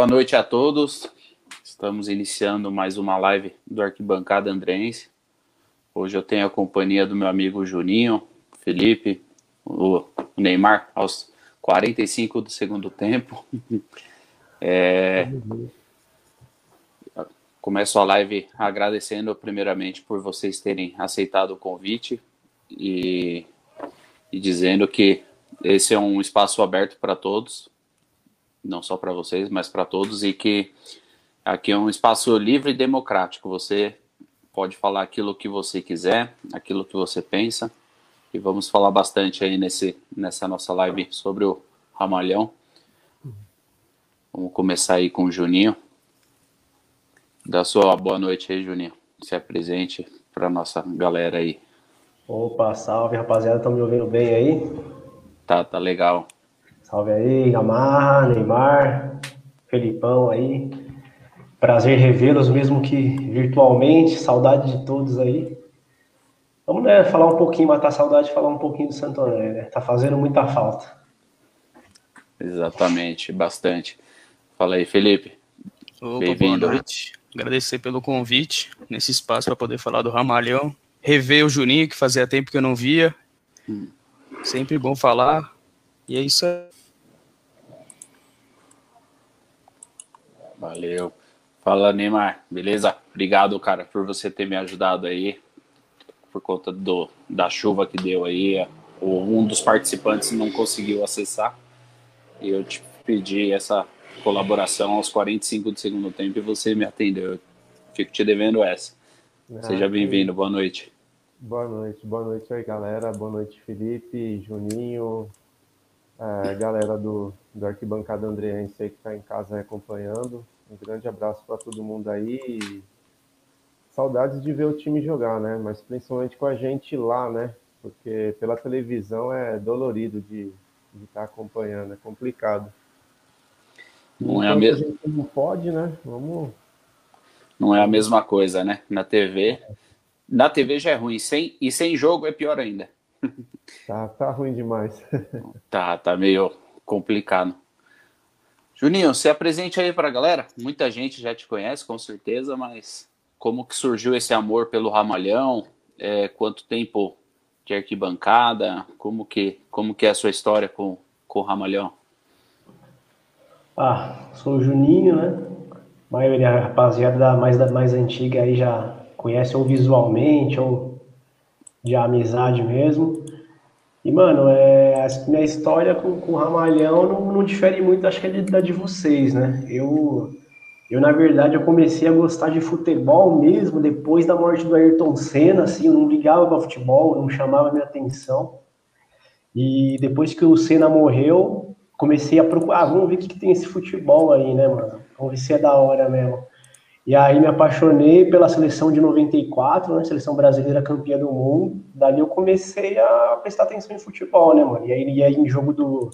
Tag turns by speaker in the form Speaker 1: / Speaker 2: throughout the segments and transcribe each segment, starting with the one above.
Speaker 1: Boa noite a todos. Estamos iniciando mais uma live do Arquibancada Andrense. Hoje eu tenho a companhia do meu amigo Juninho, Felipe, o Neymar, aos 45 do segundo tempo. É, começo a live agradecendo primeiramente por vocês terem aceitado o convite e, e dizendo que esse é um espaço aberto para todos, não só para vocês, mas para todos, e que aqui é um espaço livre e democrático. Você pode falar aquilo que você quiser, aquilo que você pensa, e vamos falar bastante aí nesse, nessa nossa live sobre o Ramalhão. Vamos começar aí com o Juninho. Dá sua boa noite aí, Juninho. Se apresente para nossa galera aí.
Speaker 2: Opa, salve rapaziada, estão me ouvindo bem aí?
Speaker 1: Tá, tá legal.
Speaker 2: Salve aí, Gamarra, Neymar, Felipão aí. Prazer revê-los, mesmo que virtualmente. Saudade de todos aí. Vamos né, falar um pouquinho, matar a saudade, falar um pouquinho do Santo André, né? Tá fazendo muita falta.
Speaker 1: Exatamente, bastante. Fala aí, Felipe.
Speaker 3: Bem-vindo. Boa noite. Agradecer pelo convite nesse espaço para poder falar do Ramalhão. Rever o Juninho, que fazia tempo que eu não via. Hum. Sempre bom falar. E é isso aí.
Speaker 1: Valeu. Fala, Neymar. Beleza? Obrigado, cara, por você ter me ajudado aí. Por conta do, da chuva que deu aí. Um dos participantes não conseguiu acessar. E eu te pedi essa colaboração aos 45 do segundo tempo e você me atendeu. Eu fico te devendo essa. Ah, Seja bem-vindo, boa noite.
Speaker 4: Boa noite, boa noite aí, galera. Boa noite, Felipe, Juninho, a galera do, do Arquibancada Andreense aí que está em casa acompanhando. Um grande abraço para todo mundo aí. Saudades de ver o time jogar, né? Mas principalmente com a gente lá, né? Porque pela televisão é dolorido de estar tá acompanhando, é complicado.
Speaker 1: Não é a mesma.
Speaker 4: Não pode, né? Vamos.
Speaker 1: Não é a mesma coisa, né? Na TV. Na TV já é ruim, sem, e sem jogo é pior ainda.
Speaker 4: Tá, tá ruim demais.
Speaker 1: tá, tá meio complicado. Juninho, se apresente aí para a galera. Muita gente já te conhece, com certeza, mas como que surgiu esse amor pelo Ramalhão? É, quanto tempo de arquibancada? Como que, como que é a sua história com, com o Ramalhão?
Speaker 2: Ah, sou o Juninho, né? A maioria da rapaziada da, mais, da mais antiga aí já conhece ou visualmente ou de amizade mesmo. E, mano, é, a minha história com, com o Ramalhão não, não difere muito, acho que é da de vocês, né? Eu, eu, na verdade, eu comecei a gostar de futebol mesmo depois da morte do Ayrton Senna, assim, eu não ligava para futebol, não chamava minha atenção. E depois que o Senna morreu, comecei a procurar, ah, vamos ver o que, que tem esse futebol aí, né, mano? Vamos ver se é da hora mesmo. E aí me apaixonei pela seleção de 94, né? Seleção brasileira campeã do mundo. Dali eu comecei a prestar atenção em futebol, né, mano? E aí ia em jogo do,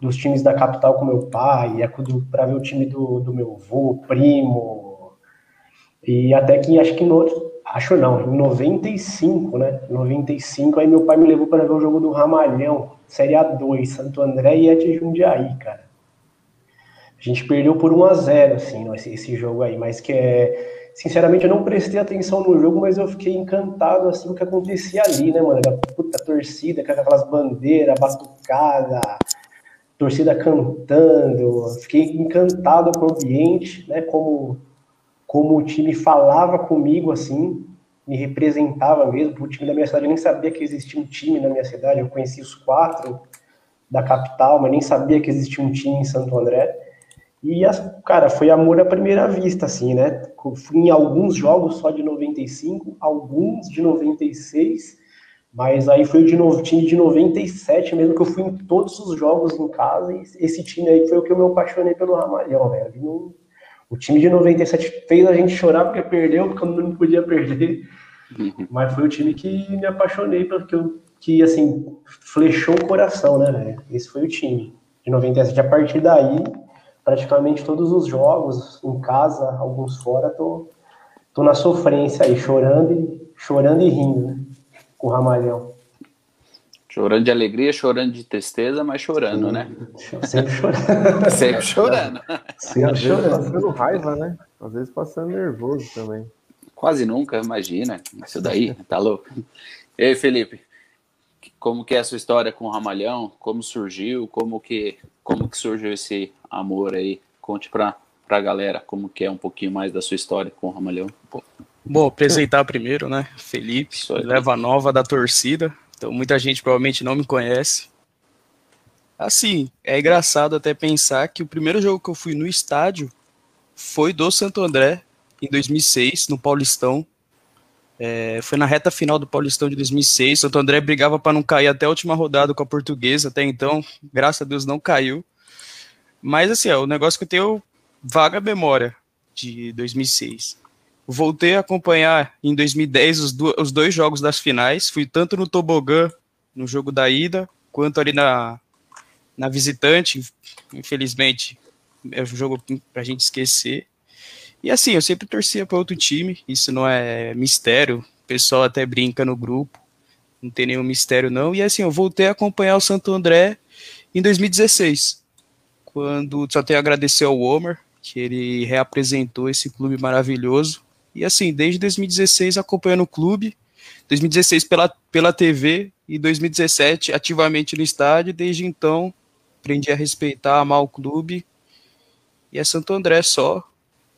Speaker 2: dos times da capital com meu pai, ia para ver o time do, do meu avô, primo. E até que acho que no, acho não, em 95, né? 95, aí meu pai me levou para ver o jogo do Ramalhão, Série A2, Santo André e Ed Jundiaí, cara. A gente perdeu por 1 a 0 assim, esse, jogo aí, mas que é. Sinceramente, eu não prestei atenção no jogo, mas eu fiquei encantado assim com o que acontecia ali, né, mano? Da puta torcida, com aquelas bandeiras, batucada, torcida cantando. Fiquei encantado com o ambiente, né? Como, como o time falava comigo, assim, me representava mesmo. O time da minha cidade, eu nem sabia que existia um time na minha cidade, eu conheci os quatro da capital, mas nem sabia que existia um time em Santo André. E, cara, foi amor à primeira vista, assim, né? Fui em alguns jogos só de 95, alguns de 96, mas aí foi o de no, time de 97 mesmo, que eu fui em todos os jogos em casa, e esse time aí foi o que eu me apaixonei pelo Ramalhão, né? o time de 97 fez a gente chorar porque perdeu, porque eu não podia perder, uhum. mas foi o time que me apaixonei, porque eu, que, assim, flechou o coração, né, Esse foi o time de 97. A partir daí, praticamente todos os jogos, em casa, alguns fora, tô, tô na sofrência aí, chorando e, chorando e rindo, né? Com o Ramalhão.
Speaker 1: Chorando de alegria, chorando de tristeza, mas chorando, Sim. né?
Speaker 2: Sempre chorando.
Speaker 1: Sempre chorando.
Speaker 4: Sempre chorando. passando raiva, né? Às vezes passando nervoso também.
Speaker 1: Quase nunca, imagina. Isso daí, tá louco. E aí, Felipe? Como que é a sua história com o Ramalhão? Como surgiu? Como que, como que surgiu esse amor aí? Conte pra, pra galera como que é um pouquinho mais da sua história com o Ramalhão.
Speaker 3: Bom, apresentar primeiro, né? Felipe, leva nova da torcida. Então muita gente provavelmente não me conhece. Assim, é engraçado até pensar que o primeiro jogo que eu fui no estádio foi do Santo André em 2006, no Paulistão. É, foi na reta final do Paulistão de 2006. Santo André brigava para não cair até a última rodada com a Portuguesa. Até então, graças a Deus, não caiu. Mas assim, é o negócio que eu tenho vaga memória de 2006. Voltei a acompanhar em 2010 os, do, os dois jogos das finais. Fui tanto no tobogã, no jogo da ida, quanto ali na, na visitante. Infelizmente, é um jogo pra gente esquecer. E assim, eu sempre torcia para outro time, isso não é mistério. O pessoal até brinca no grupo, não tem nenhum mistério não. E assim, eu voltei a acompanhar o Santo André em 2016, quando só tenho a agradecer ao Homer, que ele reapresentou esse clube maravilhoso e assim, desde 2016 acompanhando o clube, 2016 pela, pela TV e 2017 ativamente no estádio. Desde então, aprendi a respeitar, amar o clube. E é Santo André só.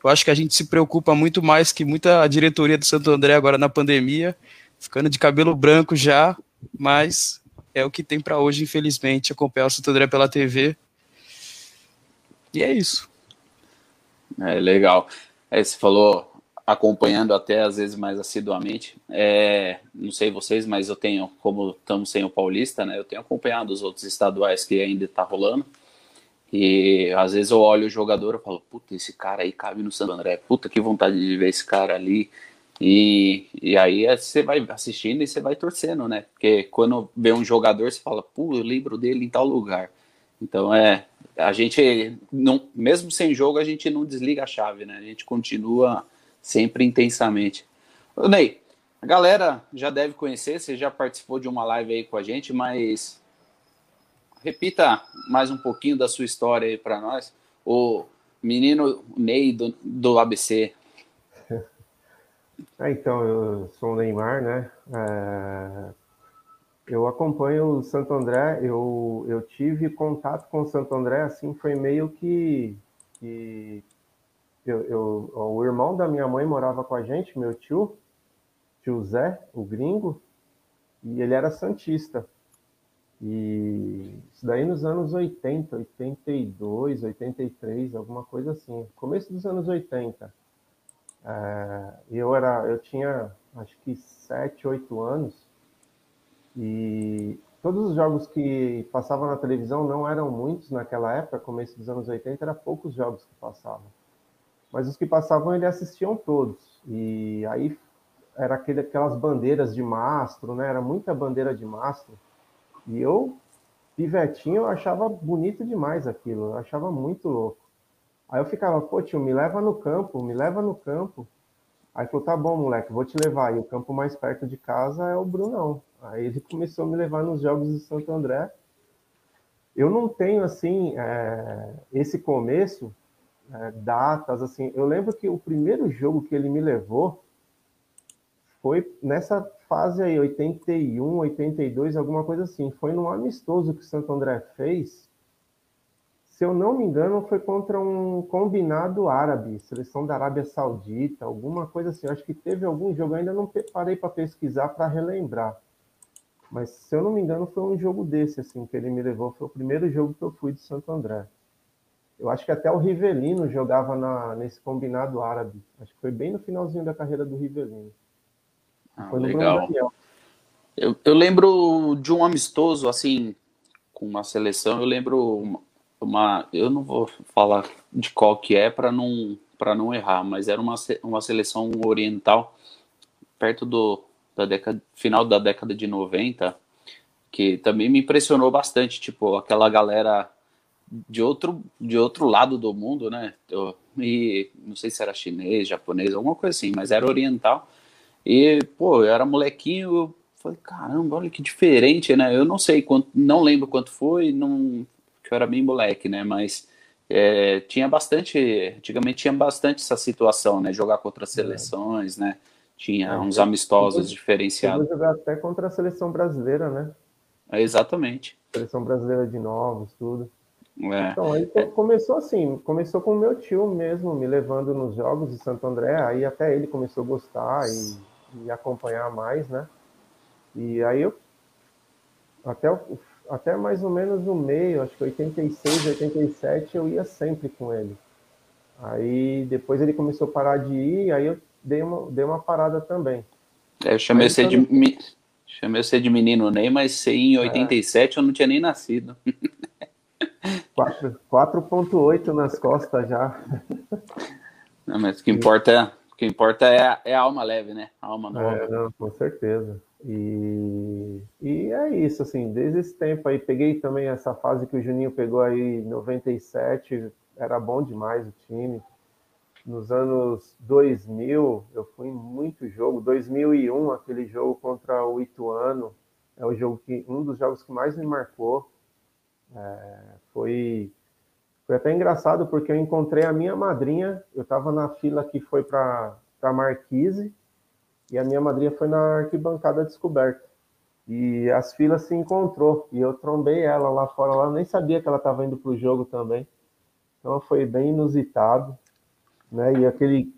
Speaker 3: Eu acho que a gente se preocupa muito mais que muita diretoria do Santo André agora na pandemia, ficando de cabelo branco já, mas é o que tem para hoje, infelizmente, acompanhar o Santo André pela TV. E é isso.
Speaker 1: É legal. É, você falou acompanhando até às vezes mais assiduamente. É, não sei vocês, mas eu tenho, como estamos sem o Paulista, né? Eu tenho acompanhado os outros estaduais que ainda está rolando. E às vezes eu olho o jogador e falo, puta, esse cara aí cabe no Santo André, puta que vontade de ver esse cara ali. E, e aí é, você vai assistindo e você vai torcendo, né? Porque quando vê um jogador, você fala, pô, eu lembro dele em tal lugar. Então é, a gente não, mesmo sem jogo, a gente não desliga a chave, né? A gente continua sempre intensamente. Ô, Ney, a galera já deve conhecer, você já participou de uma live aí com a gente, mas repita mais um pouquinho da sua história aí para nós. O menino Ney do, do ABC.
Speaker 4: É, então, eu sou o Neymar, né? É, eu acompanho o Santo André, eu, eu tive contato com o Santo André, assim, foi meio que, que eu, eu, o irmão da minha mãe morava com a gente, meu tio, tio Zé, o gringo, e ele era santista. E isso daí nos anos 80, 82, 83, alguma coisa assim, começo dos anos 80. É, eu era, eu tinha acho que 7, 8 anos e todos os jogos que passavam na televisão não eram muitos naquela época, começo dos anos 80, era poucos jogos que passavam mas os que passavam ele assistiam todos. E aí era aquele, aquelas bandeiras de mastro, né? Era muita bandeira de mastro. E eu, pivetinho, eu achava bonito demais aquilo, eu achava muito louco. Aí eu ficava, pô, tio, me leva no campo, me leva no campo. Aí falou, tá bom, moleque, vou te levar. E o campo mais perto de casa é o Brunão. Aí ele começou a me levar nos jogos de Santo André. Eu não tenho, assim, é, esse começo é, datas, assim. Eu lembro que o primeiro jogo que ele me levou foi nessa fase aí, 81, 82, alguma coisa assim. Foi num amistoso que o Santo André fez. Se eu não me engano, foi contra um combinado árabe, seleção da Arábia Saudita, alguma coisa assim. Eu acho que teve algum jogo, ainda não parei para pesquisar para relembrar. Mas se eu não me engano, foi um jogo desse assim que ele me levou. Foi o primeiro jogo que eu fui de Santo André. Eu acho que até o Rivelino jogava na, nesse combinado árabe. Acho que foi bem no finalzinho da carreira do Rivelino.
Speaker 1: Ah, foi no legal. Eu, eu, lembro de um amistoso, assim, com uma seleção. Eu lembro uma, uma eu não vou falar de qual que é para não para não errar, mas era uma, uma seleção oriental perto do da década final da década de 90 que também me impressionou bastante, tipo, aquela galera de outro, de outro lado do mundo, né? E não sei se era chinês, japonês, alguma coisa assim, mas era oriental. E, pô, eu era molequinho, eu falei, caramba, olha que diferente, né? Eu não sei quanto, não lembro quanto foi, não, eu era bem moleque, né? Mas é, tinha bastante, antigamente tinha bastante essa situação, né? Jogar contra seleções, né? Tinha é, uns amistosos diferenciados.
Speaker 4: jogar até contra a seleção brasileira, né?
Speaker 1: É, exatamente.
Speaker 4: Seleção brasileira de novos, tudo. É. Então, aí começou assim, começou com o meu tio mesmo, me levando nos jogos de Santo André, aí até ele começou a gostar e, e acompanhar mais, né? E aí eu, até, até mais ou menos no meio, acho que 86, 87, eu ia sempre com ele. Aí depois ele começou a parar de ir, aí eu dei uma, dei uma parada também.
Speaker 1: É, eu chamei você de, mi... chamei você de menino Ney, mas você em 87 é. eu não tinha nem nascido.
Speaker 4: 4.8 nas costas já.
Speaker 1: Não, mas o que importa, o que importa é, a, é a alma leve, né? A alma nova.
Speaker 4: É, não, com certeza. E, e é isso, assim, desde esse tempo aí, peguei também essa fase que o Juninho pegou aí, 97, era bom demais o time. Nos anos 2000, eu fui em muito jogo. 2001, aquele jogo contra o Ituano, é o jogo que um dos jogos que mais me marcou. É, foi, foi até engraçado porque eu encontrei a minha madrinha. Eu estava na fila que foi para a Marquise e a minha madrinha foi na arquibancada descoberta. E as filas se encontrou e eu trombei ela lá fora. Ela nem sabia que ela estava indo para o jogo também. Então foi bem inusitado, né? E aquele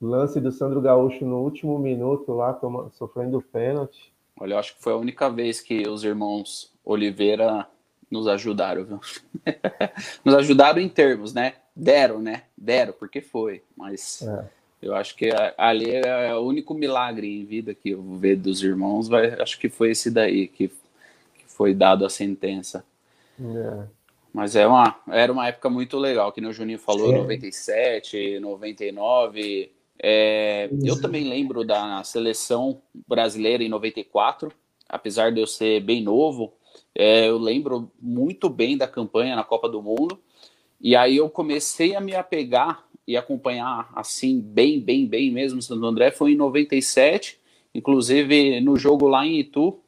Speaker 4: lance do Sandro Gaúcho no último minuto lá, sofrendo pênalti.
Speaker 1: Olha, eu acho que foi a única vez que os irmãos Oliveira nos ajudaram, viu? nos ajudaram em termos, né? Deram, né? Deram, porque foi. Mas é. eu acho que ali é o único milagre em vida que eu ver dos irmãos. Vai, acho que foi esse daí que, que foi dado a sentença. É. Mas é uma, era uma época muito legal, que o Juninho falou, Sim. 97, 99. É, eu também lembro da seleção brasileira em 94, apesar de eu ser bem novo, é, eu lembro muito bem da campanha na Copa do Mundo. E aí eu comecei a me apegar e acompanhar assim, bem, bem, bem mesmo Santo André. Foi em 97, inclusive no jogo lá em Itu,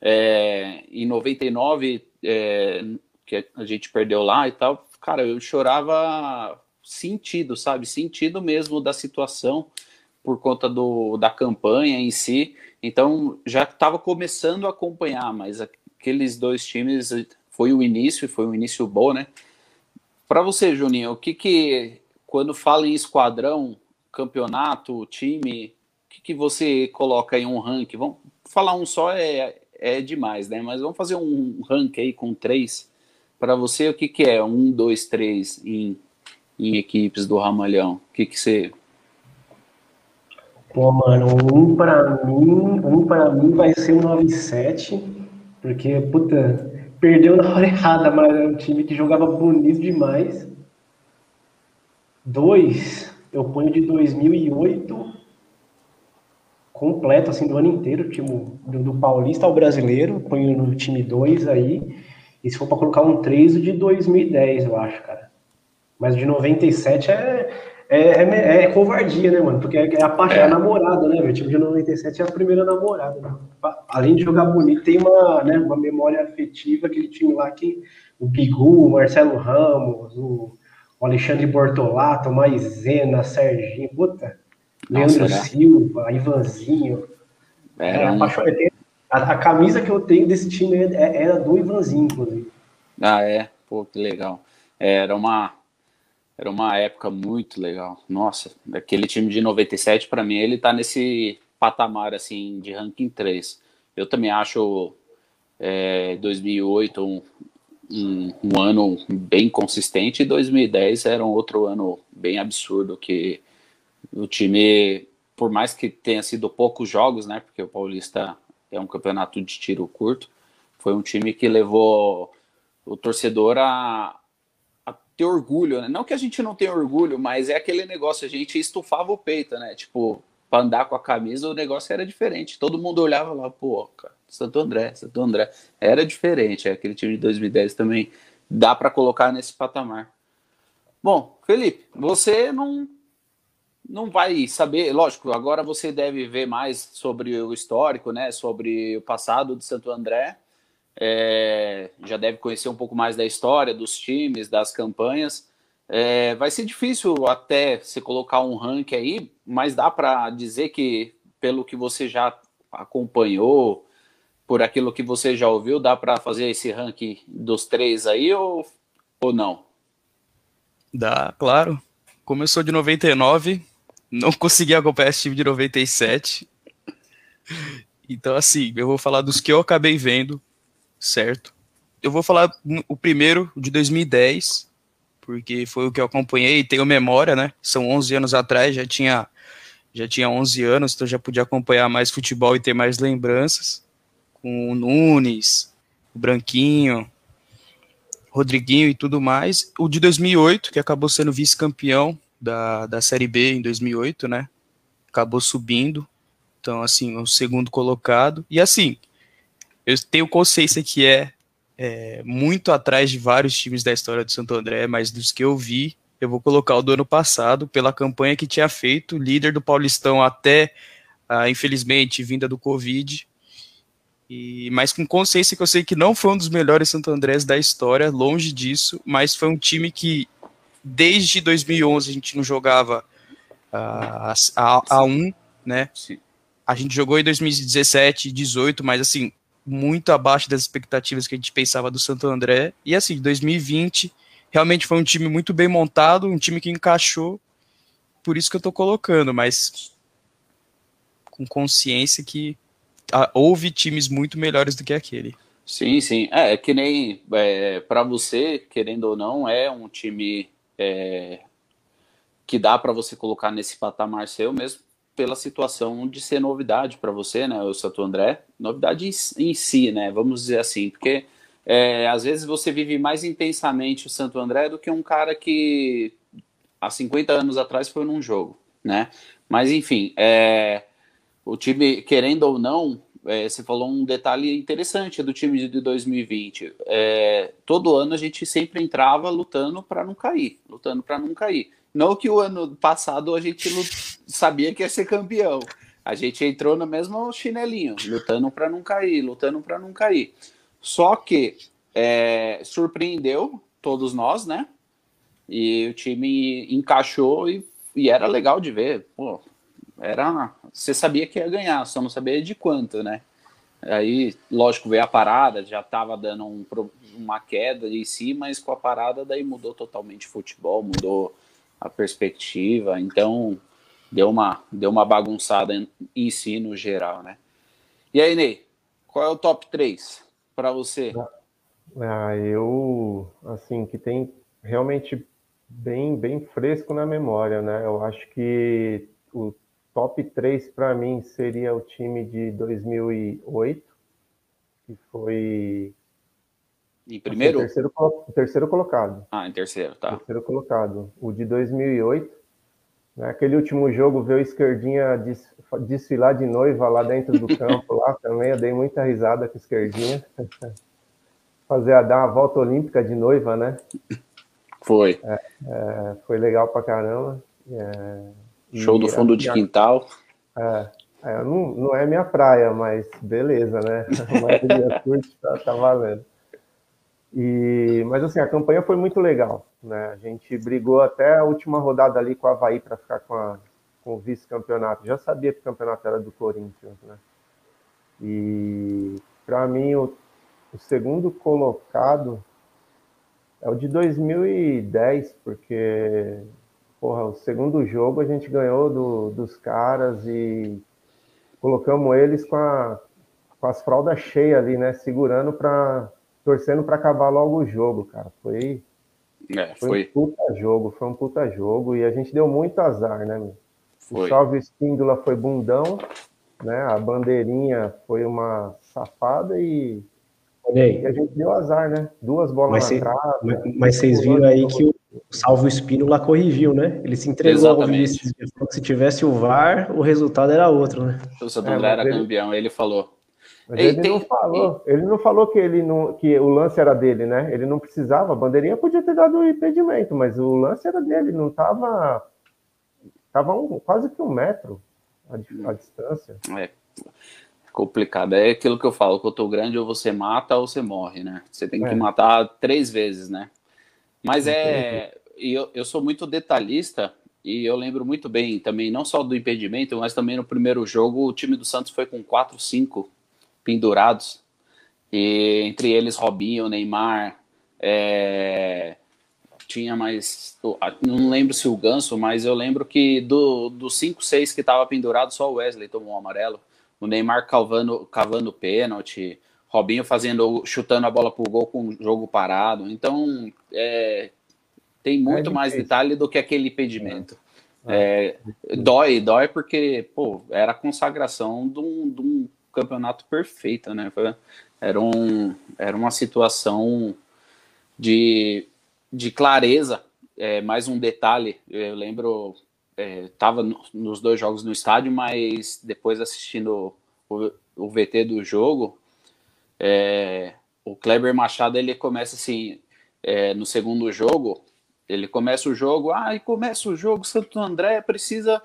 Speaker 1: é, em 99, é, que a gente perdeu lá e tal. Cara, eu chorava sentido, sabe? Sentido mesmo da situação por conta do, da campanha em si. Então já estava começando a acompanhar, mas aqueles dois times foi o início, foi um início bom, né? Para você, Juninho, o que que quando fala em esquadrão, campeonato, time, o que que você coloca em um ranking? Vamos falar um só é, é demais, né? Mas vamos fazer um ranking aí com três. Para você, o que que é um, dois, três em, em equipes do Ramalhão? O que que você
Speaker 2: Pô, mano, um para mim, um para mim vai ser um 97 porque, puta, perdeu na hora errada, mas é um time que jogava bonito demais. Dois, eu ponho de 2008 completo, assim, do ano inteiro, tipo, do, do Paulista ao Brasileiro, ponho no time 2 aí. E se for para colocar um 3, o de 2010, eu acho, cara. Mas o de 97 é, é, é, é, covardia, né, mano? Porque é, é a, parte, é. a namorada, né, velho? Tipo, de 97 é a primeira namorada, né? Além de jogar bonito, tem uma, né, uma memória afetiva, aquele time lá que o Bigu, o Marcelo Ramos, o, o Alexandre Bortolato, o Maisena, Serginho, puta, Nossa, Leandro né? Silva, Ivanzinho. É, a, a, a, camisa que eu tenho desse time é, é, era do Ivanzinho, inclusive.
Speaker 1: Ah, é? Pô, que legal. Era uma era uma época muito legal. Nossa, aquele time de 97, para mim, ele tá nesse patamar, assim, de ranking 3. Eu também acho é, 2008 um, um, um, ano bem consistente e 2010 era um outro ano bem absurdo, que o time, por mais que tenha sido poucos jogos, né, porque o Paulista é um campeonato de tiro curto, foi um time que levou o torcedor a, ter orgulho, né? Não que a gente não tenha orgulho, mas é aquele negócio, a gente estufava o peito, né? Tipo, para andar com a camisa o negócio era diferente. Todo mundo olhava lá, pô, cara, Santo André, Santo André. Era diferente, é, aquele time de 2010 também dá para colocar nesse patamar. Bom, Felipe, você não não vai saber, lógico, agora você deve ver mais sobre o histórico, né? Sobre o passado de Santo André. É, já deve conhecer um pouco mais da história, dos times, das campanhas. É, vai ser difícil até se colocar um ranking aí, mas dá para dizer que, pelo que você já acompanhou, por aquilo que você já ouviu, dá para fazer esse ranking dos três aí ou, ou não?
Speaker 3: Dá, claro. Começou de 99, não consegui acompanhar esse time de 97. Então, assim, eu vou falar dos que eu acabei vendo, certo? Eu vou falar o primeiro, de 2010, porque foi o que eu acompanhei e tenho memória, né? São 11 anos atrás, já tinha já tinha 11 anos, então já podia acompanhar mais futebol e ter mais lembranças. Com o Nunes, o Branquinho, Rodriguinho e tudo mais. O de 2008, que acabou sendo vice-campeão da, da Série B em 2008, né? Acabou subindo. Então, assim, o segundo colocado. E assim, eu tenho consciência que é, é muito atrás de vários times da história do Santo André, mas dos que eu vi, eu vou colocar o do ano passado, pela campanha que tinha feito, líder do Paulistão até, ah, infelizmente, vinda do Covid. E, mas com consciência que eu sei que não foi um dos melhores Santo Andrés da história, longe disso, mas foi um time que desde 2011 a gente não jogava uh, a, a 1, né? A gente jogou em 2017, 18, mas assim, muito abaixo das expectativas que a gente pensava do Santo André. E assim, 2020 realmente foi um time muito bem montado, um time que encaixou. Por isso que eu tô colocando, mas com consciência que uh, houve times muito melhores do que aquele.
Speaker 1: Sim, sim. É, é que nem é, para você, querendo ou não, é um time é, que dá para você colocar nesse patamar seu mesmo pela situação de ser novidade para você, né, o Santo André, novidade em, si, né, vamos dizer assim, porque é, às vezes você vive mais intensamente o Santo André do que um cara que há 50 anos atrás foi num jogo, né, mas enfim, é, o time, querendo ou não, é, você falou um detalhe interessante do time de 2020. É, todo ano a gente sempre entrava lutando para não cair, lutando para não cair. Não que o ano passado a gente sabia que ia ser campeão. A gente entrou no mesmo chinelinho, lutando para não cair, lutando para não cair. Só que é, surpreendeu todos nós, né? E o time encaixou e, e era legal de ver. Pô, era, você sabia que ia ganhar, só não sabia de quanto, né? Aí, lógico, veio a parada, já estava dando um, uma queda em si, mas com a parada daí mudou totalmente o futebol, mudou a perspectiva, então deu uma, deu uma bagunçada em, em si no geral, né? E aí, Ney, qual é o top 3 para você?
Speaker 4: Ah, eu, assim, que tem realmente bem, bem fresco na memória, né? Eu acho que o top 3 para mim seria o time de 2008, que foi.
Speaker 1: Em primeiro?
Speaker 4: Assim, terceiro, terceiro colocado.
Speaker 1: Ah, em terceiro, tá.
Speaker 4: Terceiro colocado. O de 2008. Né, aquele último jogo, ver o Esquerdinha des, desfilar de noiva lá dentro do campo, lá também. Eu dei muita risada com o Esquerdinha. Fazer a, dar uma volta olímpica de noiva, né?
Speaker 1: Foi.
Speaker 4: É, é, foi legal pra caramba. É,
Speaker 1: Show do fundo de quintal.
Speaker 4: É, é, não, não é minha praia, mas beleza, né? A maioria curte, tá, tá valendo. E, mas assim, a campanha foi muito legal. Né? A gente brigou até a última rodada ali com o Havaí para ficar com, a, com o vice-campeonato. Já sabia que o campeonato era do Corinthians. Né? E para mim, o, o segundo colocado é o de 2010, porque porra, o segundo jogo a gente ganhou do, dos caras e colocamos eles com, a, com as fraldas cheias ali, né? Segurando para torcendo para acabar logo o jogo, cara. Foi,
Speaker 1: é,
Speaker 4: foi, foi, um puta jogo, foi um puta jogo e a gente deu muito azar, né? Meu? Foi. O Salve Espíndola foi bundão, né? A bandeirinha foi uma safada e, e a gente deu azar, né? Duas bolas
Speaker 2: mas na trave. Mas, mas vocês viram aí que o Salvo Espino lá corrigiu, né? Ele se entregou
Speaker 1: Exatamente.
Speaker 2: ao que se tivesse o VAR, o resultado era outro, né?
Speaker 1: O Santo André é, era ele... campeão, ele falou.
Speaker 4: Mas ele tem... não falou, ele não falou que ele não, que o lance era dele, né? Ele não precisava, a bandeirinha podia ter dado o impedimento, mas o lance era dele, não estava tava um, quase que um metro a, a distância.
Speaker 1: É complicado. É aquilo que eu falo, quando eu tô grande, ou você mata ou você morre, né? Você tem que é. matar três vezes, né? Mas é. E eu, eu sou muito detalhista e eu lembro muito bem também, não só do impedimento, mas também no primeiro jogo, o time do Santos foi com 4, 5 pendurados. E entre eles, Robinho, Neymar, é, tinha mais. Não lembro se o Ganso, mas eu lembro que dos do 5, 6 que estava pendurado, só o Wesley tomou um amarelo. O Neymar cavando, cavando pênalti, Robinho fazendo, chutando a bola pro gol com o jogo parado. Então, é, tem é muito é mais detalhe do que aquele impedimento. É. é, dói, dói porque, pô, era a consagração de um, de um campeonato perfeito, né? Era, um, era uma situação de, de clareza. É, mais um detalhe, eu lembro, estava é, nos dois jogos no estádio, mas depois assistindo o, o VT do jogo, é, o Kleber Machado ele começa assim é, no segundo jogo ele começa o jogo, ah, e começa o jogo, Santo André precisa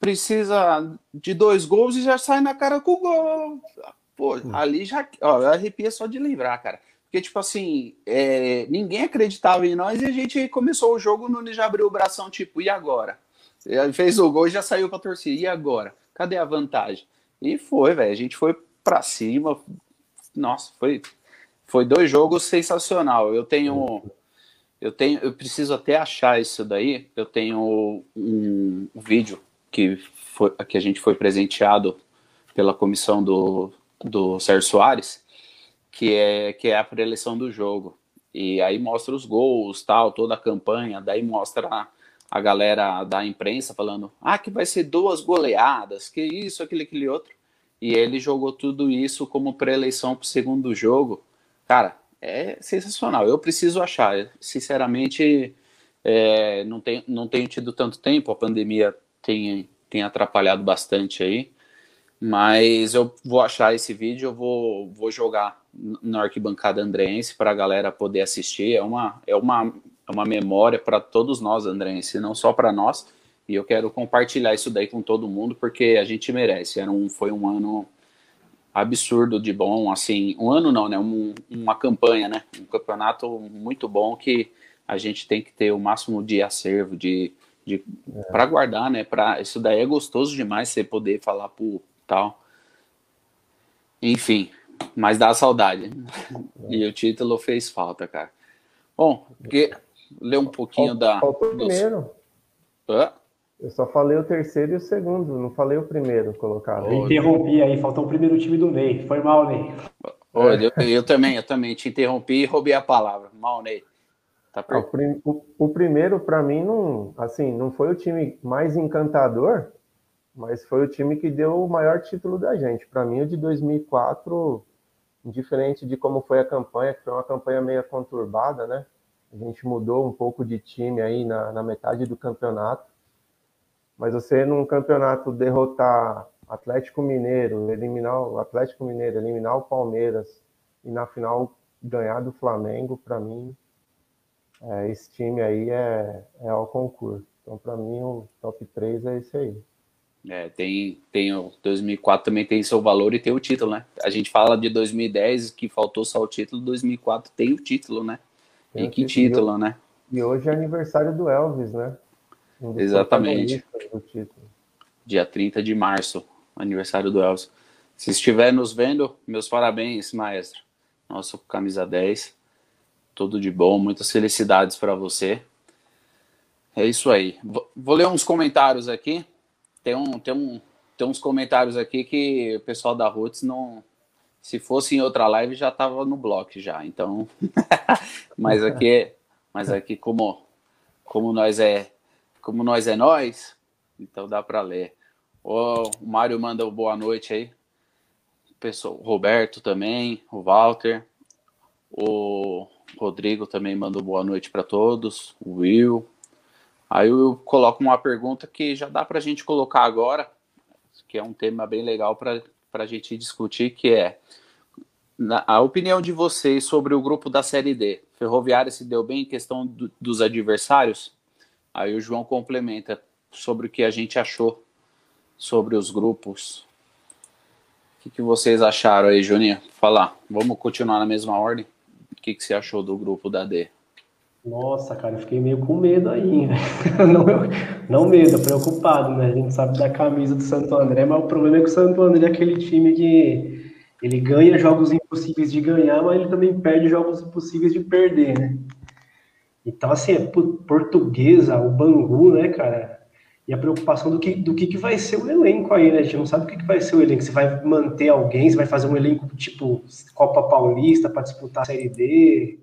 Speaker 1: precisa de dois gols e já sai na cara com o gol. Pô, hum. ali já, ó, arrepia só de lembrar, cara. Porque, tipo assim, é, ninguém acreditava em nós e a gente começou o jogo, o Nunes já abriu o bração, tipo, e agora? Ele fez o gol e já saiu pra torcida, e agora? Cadê a vantagem? E foi, velho, a gente foi pra cima. Nossa, foi, foi dois jogos sensacional. Eu tenho eu tenho, eu preciso até achar isso daí. Eu tenho um, vídeo que, foi, que a gente foi presenteado pela comissão do, do Sérgio Soares, que é, que é a preleção do jogo. E aí mostra os gols, tal, toda a campanha, daí mostra a, a galera da imprensa falando, ah, que vai ser duas goleadas, que isso, aquele, aquele outro. E ele jogou tudo isso como pré-eleição para o segundo jogo. Cara, é sensacional. Eu preciso achar. Sinceramente, é, não, tem, não tenho tido tanto tempo, a pandemia tem, tem atrapalhado bastante aí. Mas eu vou achar esse vídeo, eu vou, vou jogar na arquibancada andrense para a galera poder assistir. É uma, é uma, é uma memória para todos nós andrenses, não só para nós. E eu quero compartilhar isso daí com todo mundo, porque a gente merece. Era um, foi um ano absurdo de bom, assim, um ano não, né, um, uma campanha, né, um campeonato muito bom que a gente tem que ter o máximo de acervo, de, de é. para guardar, né, para isso daí é gostoso demais você poder falar por tal, enfim, mas dá saudade, é. e o título fez falta, cara. Bom, porque ler um pouquinho
Speaker 4: Falta,
Speaker 1: da...
Speaker 4: Faltou dos... primeiro. Hã? Eu só falei o terceiro e o segundo, não falei o primeiro colocado.
Speaker 2: Eu interrompi aí, faltou o primeiro time do Ney. Foi mal, Ney.
Speaker 1: Olha, eu, eu, também, eu também te interrompi e roubei a palavra. Mal, Ney.
Speaker 4: Tá ah, o, prim, o, o, primeiro, para mim, não, assim, não foi o time mais encantador, mas foi o time que deu o maior título da gente. Para mim, o de 2004, diferente de como foi a campanha, que foi uma campanha meio conturbada, né? A gente mudou um pouco de time aí na, na metade do campeonato mas você num campeonato derrotar Atlético Mineiro, eliminar o Atlético Mineiro, eliminar o Palmeiras e na final ganhar do Flamengo, para mim, é, esse time aí é, é ao concurso. Então, para mim, o top 3 é esse aí.
Speaker 1: É, tem, tem o 2004 também tem seu valor e tem o título, né? A gente fala de 2010 que faltou só o título, 2004 tem o título, né? Tem e que título, título, né?
Speaker 4: E hoje é aniversário do Elvis, né?
Speaker 1: Um Exatamente. Dia 30 de março, aniversário do Elvis. Se estiver nos vendo, meus parabéns, maestro. Nosso camisa 10. Tudo de bom, muitas felicidades para você. É isso aí. Vou, vou, ler uns comentários aqui. Tem, um, tem, um, tem uns comentários aqui que o pessoal da Roots não. Se fosse em outra live já estava no bloco já. Então, mas aqui, mas aqui como como nós é como nós é nós, então dá para ler. O Mário manda o boa noite aí. O Roberto também, o Walter, o Rodrigo também mandou boa noite para todos, o Will. Aí eu coloco uma pergunta que já dá para a gente colocar agora, que é um tema bem legal para a gente discutir, que é na, a opinião de vocês sobre o grupo da Série D. Ferroviária se deu bem em questão do, dos adversários? Aí o João complementa. sobre o que a gente achou sobre os grupos. O que, que vocês acharam aí, Juninho? Falar. Vamos continuar na mesma ordem? O que, que você achou do grupo da D?
Speaker 2: Nossa, cara, eu fiquei meio com medo aí? Não, não medo, preocupado, né? A gente sabe da camisa do Santo André, mas o problema é que o Santo André é aquele time que ele ganha jogos impossíveis de ganhar, mas ele também perde jogos impossíveis de perder, né? Então, assim, é portuguesa, o Bangu, né, cara? E a preocupação do que, do que, que vai ser o elenco aí, né? A gente não sabe o que, que vai ser o elenco. Você vai manter alguém, você vai fazer um elenco tipo Copa Paulista para disputar a Série D,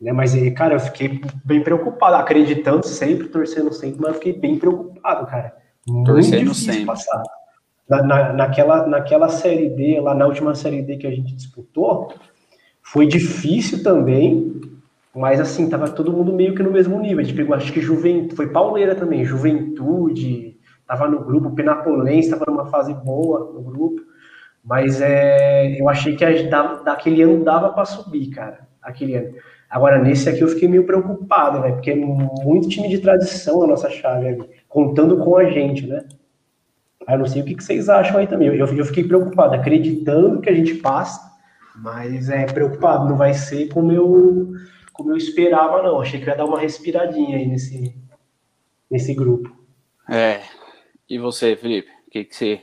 Speaker 2: né? Mas, cara, eu fiquei bem preocupado, acreditando sempre, torcendo sempre, mas eu fiquei bem preocupado, cara.
Speaker 1: Muito torcendo sempre. Passar.
Speaker 2: Na, na, naquela, naquela Série D, lá na última Série D que a gente disputou, foi difícil também, mas assim, tava todo mundo meio que no mesmo nível. A gente pegou, acho que Juventude, foi Pauleira também, Juventude, tava no grupo, Penapolense tava numa fase boa no grupo, mas é, eu achei que a, daquele ano dava para subir, cara, aquele ano. Agora, nesse aqui eu fiquei meio preocupado, né? Porque é muito time de tradição a nossa chave ali, contando com a gente, né? Eu não sei o que vocês acham aí também. Eu, eu fiquei preocupado, acreditando que a gente passa, mas é preocupado, não vai ser como eu, como eu esperava, não. Achei que ia dar uma respiradinha aí nesse, nesse grupo.
Speaker 1: É. E você, Felipe? O que, que você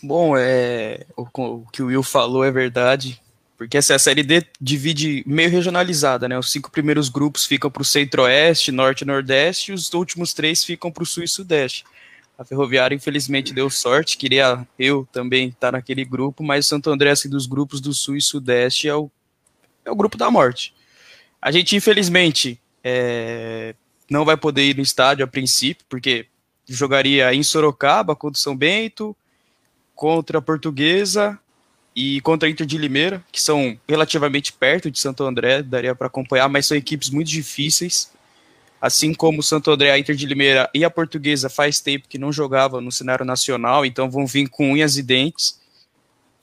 Speaker 3: Bom, é, o, o, que o Will falou é verdade. Porque essa série D divide meio regionalizada, né? Os cinco primeiros grupos ficam para o centro-oeste, norte e nordeste, e os últimos três ficam para o sul e sudeste. A Ferroviária, infelizmente, deu sorte, queria eu também estar naquele grupo, mas o Santo André, assim, dos grupos do sul e sudeste, é o, é o grupo da morte. A gente, infelizmente, é, não vai poder ir no estádio a princípio, porque jogaria em Sorocaba contra o São Bento, contra a Portuguesa e contra a Inter de Limeira, que são relativamente perto de Santo André, daria para acompanhar, mas são equipes muito difíceis. Assim como Santo André, a Inter de Limeira e a Portuguesa faz tempo que não jogavam no cenário nacional, então vão vir com unhas e dentes.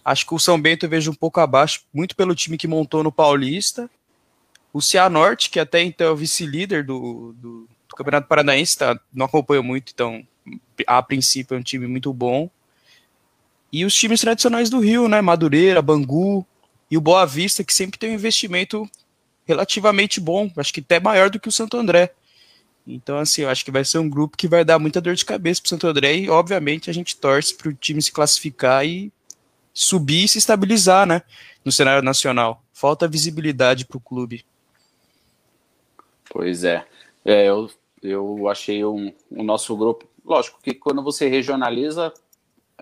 Speaker 3: Acho que o São Bento eu vejo um pouco abaixo, muito pelo time que montou no Paulista. O Cianorte, que até então é o vice-líder do, do, do, Campeonato Paranaense, tá, não acompanho muito, então a princípio é um time muito bom. E os times tradicionais do Rio, né? Madureira, Bangu e o Boa Vista, que sempre tem um investimento relativamente bom, acho que até maior do que o Santo André. Então, assim, eu acho que vai ser um grupo que vai dar muita dor de cabeça para o Santo André e, obviamente, a gente torce para o time se classificar e subir e se estabilizar, né, no cenário nacional. Falta visibilidade para o clube.
Speaker 1: Pois é. é eu, eu achei um, o nosso grupo. Lógico que quando você regionaliza,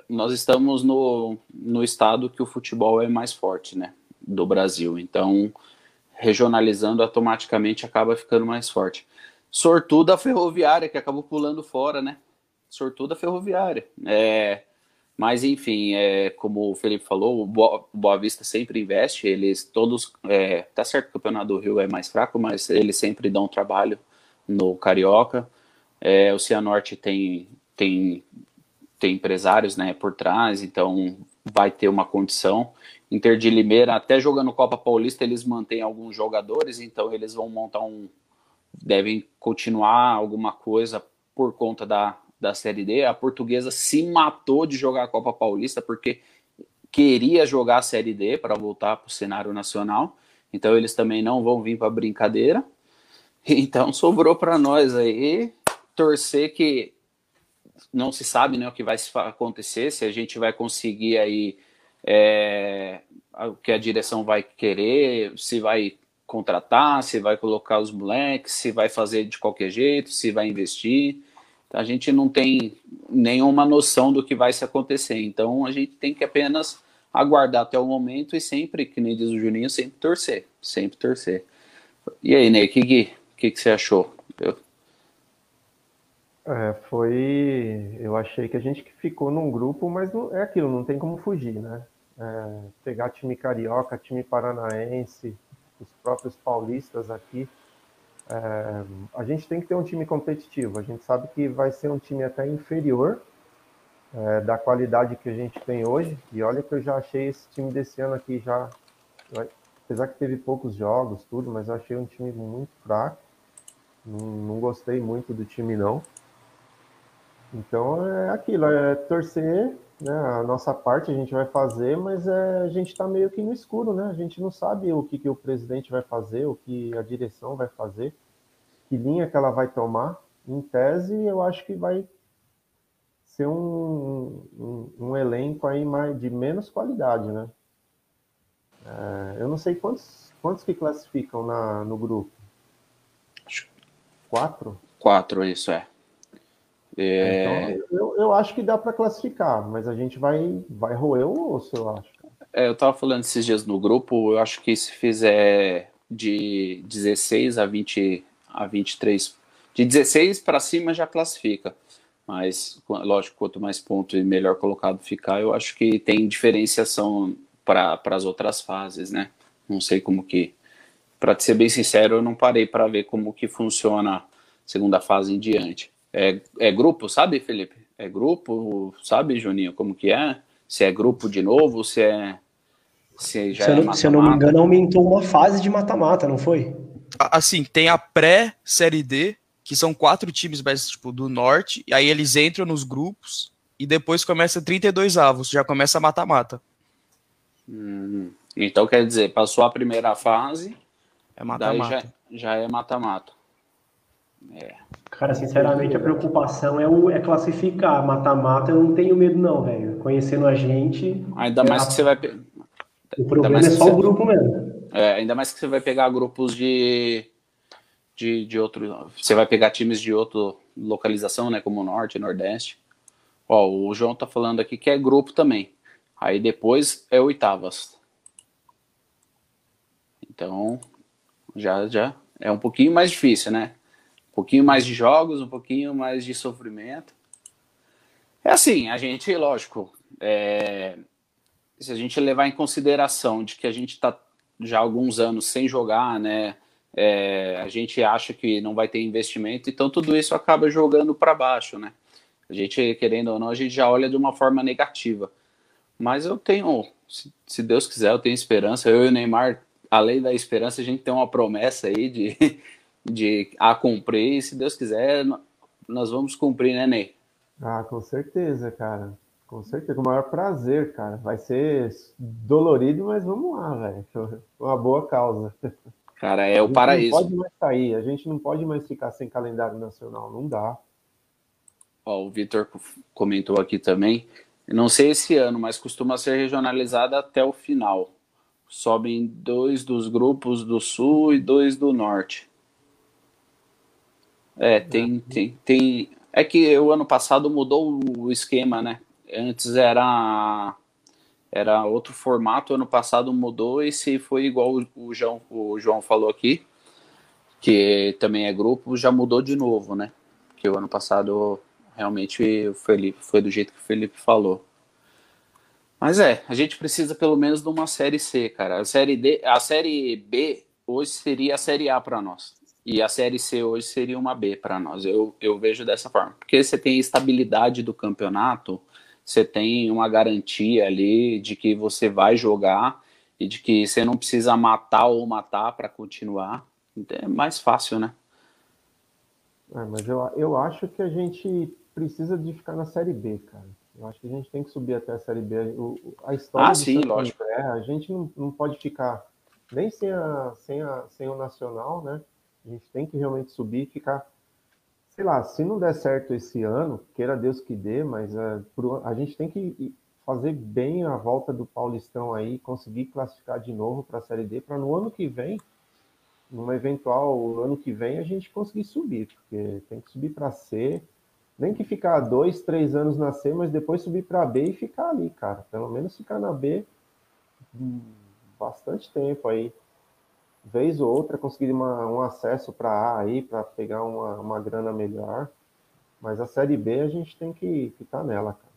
Speaker 1: nós estamos no, no estado que o futebol é mais forte, né, do Brasil. Então, regionalizando automaticamente acaba ficando mais forte. Sortuda ferroviária, que acabou pulando fora, né? Sortuda ferroviária. É, mas, enfim, é, como o Felipe falou, o Boa, Vista sempre investe, eles todos. É, tá certo que o Campeonato do Rio é mais fraco, mas eles sempre dão trabalho no Carioca. É, o Cianorte tem, tem tem empresários né, por trás, então vai ter uma condição. Inter de Limeira, até jogando Copa Paulista, eles mantêm alguns jogadores, então eles vão montar um. devem continuar alguma coisa por conta da, da Série D. A portuguesa se matou de jogar a Copa Paulista porque queria jogar a Série D para voltar para o cenário nacional, então eles também não vão vir para brincadeira. Então sobrou para nós aí torcer que não se sabe né, o que vai acontecer, se a gente vai conseguir aí é, o que a direção vai querer, se vai contratar, se vai colocar os moleques, se vai fazer de qualquer jeito, se vai investir. A gente não tem nenhuma noção do que vai se acontecer. Então a gente tem que apenas aguardar até o momento e sempre, que nem diz o Juninho, sempre torcer, sempre torcer. E aí, Ney, o que, que, que você achou? Eu...
Speaker 4: É, foi. Eu achei que a gente ficou num grupo, mas não, é aquilo, não tem como fugir, né? É, pegar time carioca, time paranaense, os próprios paulistas aqui. É, a gente tem que ter um time competitivo. A gente sabe que vai ser um time até inferior é, da qualidade que a gente tem hoje. E olha que eu já achei esse time desse ano aqui já. Apesar que teve poucos jogos, tudo, mas eu achei um time muito fraco. Não, não gostei muito do time, não. Então é aquilo, é torcer, né? A nossa parte a gente vai fazer, mas é, a gente está meio que no escuro, né? A gente não sabe o que, que o presidente vai fazer, o que a direção vai fazer, que linha que ela vai tomar. Em tese, eu acho que vai ser um, um, um elenco aí mais, de menos qualidade, né? É, eu não sei quantos, quantos que classificam na, no grupo. Quatro?
Speaker 1: Quatro, isso é. é...
Speaker 4: Então, eu, eu acho que dá para classificar, mas a gente vai, vai roer o osso, eu acho.
Speaker 1: É, eu tava falando esses dias no grupo, eu acho que se fizer de 16 a 20 a 23, de 16 para cima já classifica. Mas, lógico, quanto mais ponto e melhor colocado ficar, eu acho que tem diferenciação para as outras fases, né? Não sei como que. Para ser bem sincero, eu não parei para ver como que funciona a segunda fase em diante. É, é grupo, sabe, Felipe? É grupo, sabe, Juninho, como que é? Se é grupo de novo, se é. Se, já
Speaker 2: se,
Speaker 1: é
Speaker 2: eu, se eu não me engano, aumentou uma fase de mata-mata, não foi?
Speaker 3: Assim, tem a pré-série D, que são quatro times mais tipo, do norte, e aí eles entram nos grupos e depois começa 32 avos, já começa mata-mata.
Speaker 1: Hum, então quer dizer, passou a primeira fase,
Speaker 3: é mata-mata.
Speaker 1: Já, já, é mata-mata.
Speaker 2: É. Cara, sinceramente, a preocupação é, o, é classificar. Mata-mata, eu não tenho medo, não, velho. Conhecendo a gente.
Speaker 1: Ainda mais
Speaker 2: é
Speaker 1: que você vai.
Speaker 2: O problema é só o grupo mesmo.
Speaker 1: É, ainda mais que você vai pegar grupos de de, de outro. Você vai pegar times de outra localização, né? Como Norte, Nordeste. Ó, o João tá falando aqui que é grupo também. Aí depois é oitavas. Então, já, já é um pouquinho mais difícil, né? Um pouquinho mais de jogos, um pouquinho mais de sofrimento. É assim, a gente, lógico, é, se a gente levar em consideração de que a gente está já alguns anos sem jogar, né? é, a gente acha que não vai ter investimento, então tudo isso acaba jogando para baixo, né? A gente, querendo ou não, a gente já olha de uma forma negativa. Mas eu tenho, se, se Deus quiser, eu tenho esperança. Eu e o Neymar, além da esperança, a gente tem uma promessa aí de, de a cumprir, e se Deus quiser, nós vamos cumprir, né, Ney?
Speaker 4: Ah, com certeza, cara. Com certeza, com o maior prazer, cara. Vai ser dolorido, mas vamos lá, velho. Uma boa causa.
Speaker 1: Cara, é o paraíso.
Speaker 4: Não pode mais sair, a gente não pode mais ficar sem calendário nacional, não dá.
Speaker 1: Ó, o Vitor comentou aqui também. Não sei esse ano, mas costuma ser regionalizada até o final. Sobem dois dos grupos do sul e dois do norte. É, tem, tem, tem. É que o ano passado mudou o esquema, né? Antes era era outro formato, ano passado mudou e se foi igual o João, o João falou aqui, que também é grupo, já mudou de novo, né? Que o ano passado realmente o Felipe foi do jeito que o Felipe falou. Mas é, a gente precisa pelo menos de uma série C, cara. A série D, a série B hoje seria a série A para nós. E a série C hoje seria uma B para nós. Eu, eu vejo dessa forma. Porque você tem estabilidade do campeonato, você tem uma garantia ali de que você vai jogar e de que você não precisa matar ou matar para continuar. Então é mais fácil, né?
Speaker 4: É, mas eu, eu acho que a gente precisa de ficar na Série B, cara. Eu acho que a gente tem que subir até a Série B. O, a história
Speaker 1: ah, sim, lógico.
Speaker 4: É, a gente não, não pode ficar nem sem, a, sem, a, sem o Nacional, né? A gente tem que realmente subir e ficar sei lá, se não der certo esse ano, queira Deus que dê, mas uh, a gente tem que fazer bem a volta do Paulistão aí, conseguir classificar de novo para a Série D, para no ano que vem, numa eventual ano que vem, a gente conseguir subir, porque tem que subir para C, nem que ficar dois, três anos na C, mas depois subir para B e ficar ali, cara. Pelo menos ficar na B bastante tempo aí vez ou outra conseguir uma, um acesso para A aí, para pegar uma, uma grana melhor. Mas a Série B a gente tem que estar tá nela, cara.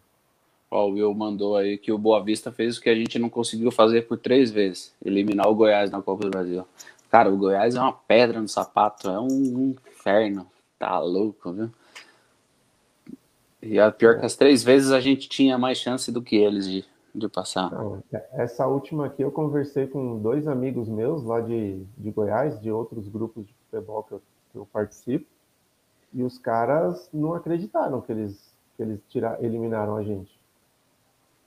Speaker 1: Ó, o Will mandou aí que o Boa Vista fez o que a gente não conseguiu fazer por três vezes: eliminar o Goiás na Copa do Brasil. Cara, o Goiás é uma pedra no sapato, é um inferno. Tá louco, viu? E a pior que as três vezes a gente tinha mais chance do que eles de, de passar. Não,
Speaker 4: essa última aqui eu conversei com dois amigos meus lá de, de Goiás, de outros grupos de futebol que eu, eu participo, e os caras não acreditaram que eles, que eles tira, eliminaram a gente.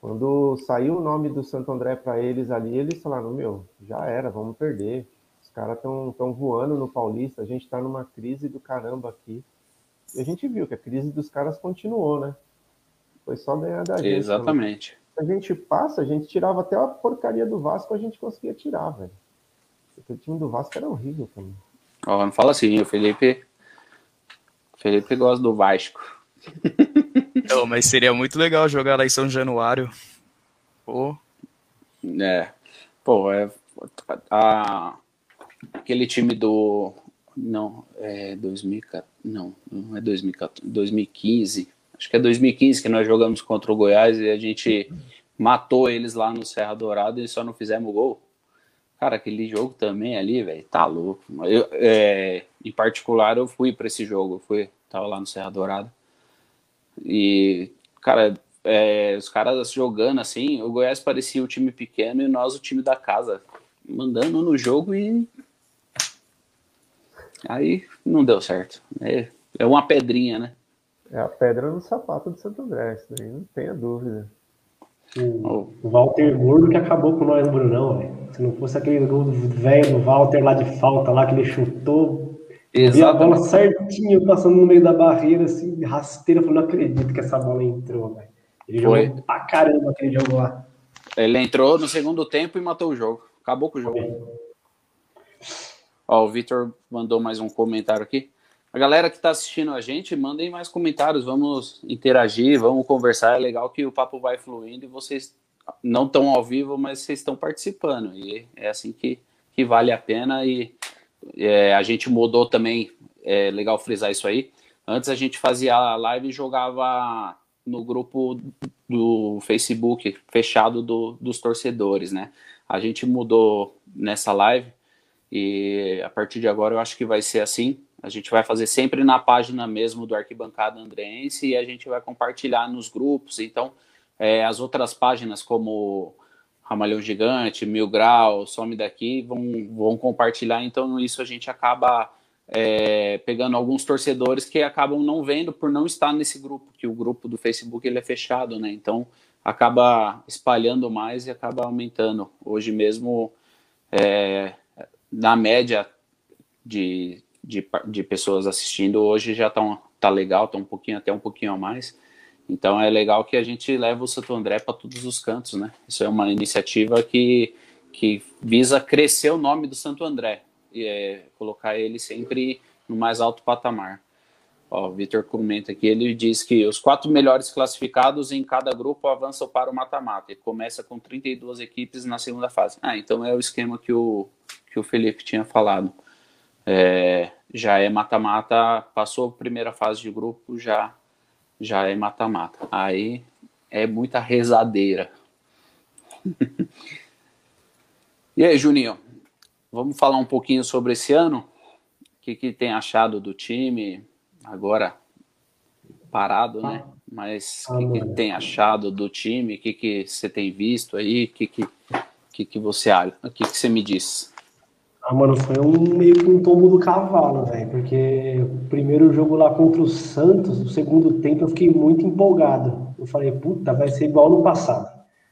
Speaker 4: Quando saiu o nome do Santo André para eles ali, eles falaram: Meu, já era, vamos perder. Os caras estão tão voando no Paulista, a gente está numa crise do caramba aqui. E a gente viu que a crise dos caras continuou, né? Foi só ganhar da gente.
Speaker 1: Exatamente.
Speaker 4: A gente passa, a gente tirava até a porcaria do Vasco, a gente conseguia tirar, velho. Porque o time do Vasco era horrível também.
Speaker 1: Ó, não fala assim, o Felipe. O Felipe gosta do Vasco.
Speaker 3: Não, mas seria muito legal jogar lá em São Januário. Pô.
Speaker 1: É. Pô, é. A, aquele time do. Não, é 2014. Não, não é 2014. 2015 acho que é 2015 que nós jogamos contra o Goiás e a gente matou eles lá no Serra Dourada e só não fizemos gol. Cara, aquele jogo também ali, velho, tá louco. Eu, é, em particular, eu fui para esse jogo, eu fui, tava lá no Serra Dourada. E, cara, é, os caras jogando assim, o Goiás parecia o time pequeno e nós o time da casa, mandando no jogo e. Aí não deu certo. É, é uma pedrinha, né?
Speaker 4: É a pedra no sapato de Santo André, isso daí não tenha dúvida.
Speaker 2: O Walter Gordo que acabou com nós no Brunão, velho. Se não fosse aquele gol velho do Walter lá de falta lá que ele chutou, vi a bola certinho passando no meio da barreira, assim, rasteira, eu falei, não acredito que essa bola entrou, velho. Ele
Speaker 1: Foi.
Speaker 2: jogou pra caramba aquele jogo lá.
Speaker 1: Ele entrou no segundo tempo e matou o jogo. Acabou com o jogo. Ó, o Vitor mandou mais um comentário aqui. A galera que está assistindo a gente, mandem mais comentários, vamos interagir, vamos conversar. É legal que o papo vai fluindo e vocês não estão ao vivo, mas vocês estão participando. E é assim que, que vale a pena. E é, a gente mudou também, é legal frisar isso aí. Antes a gente fazia a live e jogava no grupo do Facebook fechado do, dos torcedores, né? A gente mudou nessa live e a partir de agora eu acho que vai ser assim. A gente vai fazer sempre na página mesmo do Arquibancada Andrense e a gente vai compartilhar nos grupos. Então, é, as outras páginas como Ramalhão Gigante, Mil Grau, Some Daqui, vão, vão compartilhar. Então, isso a gente acaba é, pegando alguns torcedores que acabam não vendo por não estar nesse grupo, que o grupo do Facebook ele é fechado, né? Então, acaba espalhando mais e acaba aumentando. Hoje mesmo, é, na média de de, de pessoas assistindo hoje já estão tá legal, tá um pouquinho até um pouquinho a mais. Então é legal que a gente leva o Santo André para todos os cantos, né? Isso é uma iniciativa que, que visa crescer o nome do Santo André e é, colocar ele sempre no mais alto patamar. Ó, o Vitor comenta aqui, ele diz que os quatro melhores classificados em cada grupo avançam para o mata-mata e começa com 32 equipes na segunda fase. Ah, então é o esquema que o, que o Felipe tinha falado. É, já é mata-mata, passou a primeira fase de grupo, já já é mata-mata. Aí é muita rezadeira. e aí, Juninho, vamos falar um pouquinho sobre esse ano? O que, que tem achado do time agora parado, né? Mas o que, que tem achado do time? O que, que você tem visto aí? O que, que, que, que você o que, que você me diz?
Speaker 2: Ah, mano, foi um meio que um tombo do cavalo, velho, porque o primeiro jogo lá contra o Santos, o segundo tempo, eu fiquei muito empolgado. Eu falei, puta, vai ser igual no passado.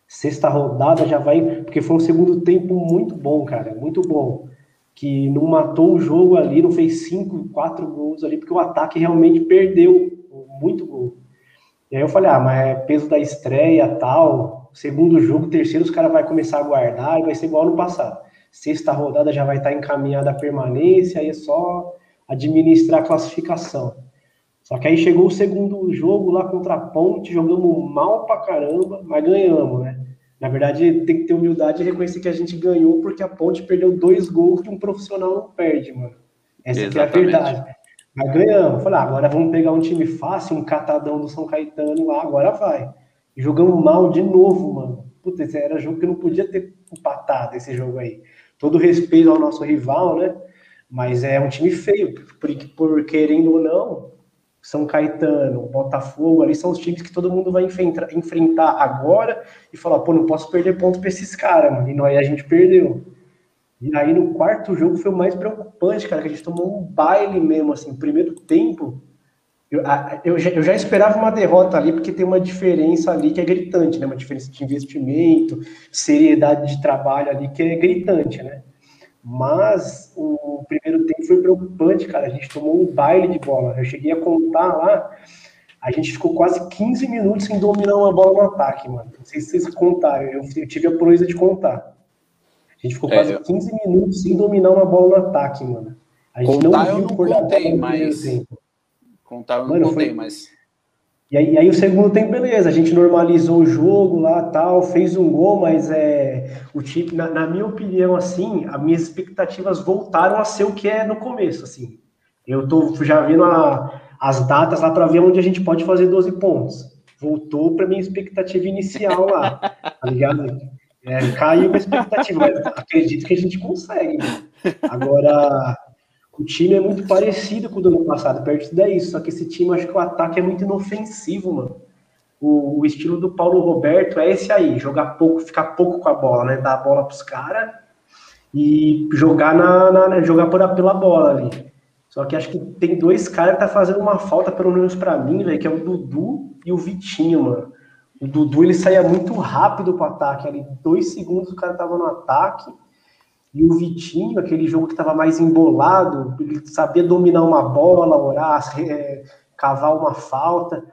Speaker 2: Sexta rodada já vai. Porque foi um segundo tempo muito bom, cara, muito bom. Que não matou o jogo ali, não fez cinco, quatro gols ali, porque o ataque realmente perdeu muito gol. E aí eu falei, ah, mas é peso da estreia tal. Segundo jogo, terceiro, os caras vão começar a guardar e vai ser igual no passado sexta rodada já vai estar encaminhada a permanência, aí é só administrar a classificação. Só que aí chegou o segundo jogo lá contra a Ponte, jogamos mal pra caramba, mas ganhamos, né? Na verdade, tem que ter humildade e reconhecer que a gente ganhou porque a Ponte perdeu dois gols que um profissional não perde, mano. Essa é a verdade. Mas ganhamos. Falei, ah, agora vamos pegar um time fácil, um catadão do São Caetano lá, agora vai. E jogamos mal de novo, mano. Puta, esse era jogo que não podia ter empatado esse jogo aí todo respeito ao nosso rival, né? Mas é um time feio, por, por querendo ou não, São Caetano, Botafogo, ali são os times que todo mundo vai enfrentar, enfrentar agora e falar, pô, não posso perder ponto para esses caras, mano. E nós a gente perdeu. E aí no quarto jogo foi o mais preocupante, cara, que a gente tomou um baile mesmo, assim, primeiro tempo. Eu, eu, já, eu já esperava uma derrota ali, porque tem uma diferença ali que é gritante, né? Uma diferença de investimento, seriedade de trabalho ali que é gritante, né? Mas o primeiro tempo foi preocupante, cara. A gente tomou um baile de bola. Eu cheguei a contar lá, a gente ficou quase 15 minutos sem dominar uma bola no ataque, mano. Não sei se vocês contaram, eu, eu tive a proeza de contar. A gente ficou quase é, eu... 15 minutos sem dominar uma bola no ataque, mano. A
Speaker 1: gente contar não viu eu não contei, mas... Contar eu não mano, contei, foi... mas...
Speaker 2: E aí, e aí, o segundo tempo, beleza, a gente normalizou o jogo lá, tal, fez um gol, mas é o time, na, na, minha opinião, assim, as minhas expectativas voltaram a ser o que é no começo, assim. Eu tô já vendo a, as datas lá para ver onde a gente pode fazer 12 pontos. Voltou para minha expectativa inicial lá, tá ligado? É, caiu a expectativa, mas acredito que a gente consegue. Agora, o time é muito parecido com o do ano passado, perto isso. Só que esse time, acho que o ataque é muito inofensivo, mano. O, o, estilo do Paulo Roberto é esse aí: jogar pouco, ficar pouco com a bola, né? Dar a bola pros caras e jogar na, na, jogar por, pela bola ali. Só que acho que tem dois caras que tá fazendo uma falta, pelo menos para mim, velho, que é o Dudu e o Vitinho, mano. O Dudu ele saía muito rápido pro ataque ali, dois segundos o cara tava no ataque. E o Vitinho, aquele jogo que estava mais embolado, ele sabia dominar uma bola, orar, é, cavar uma falta.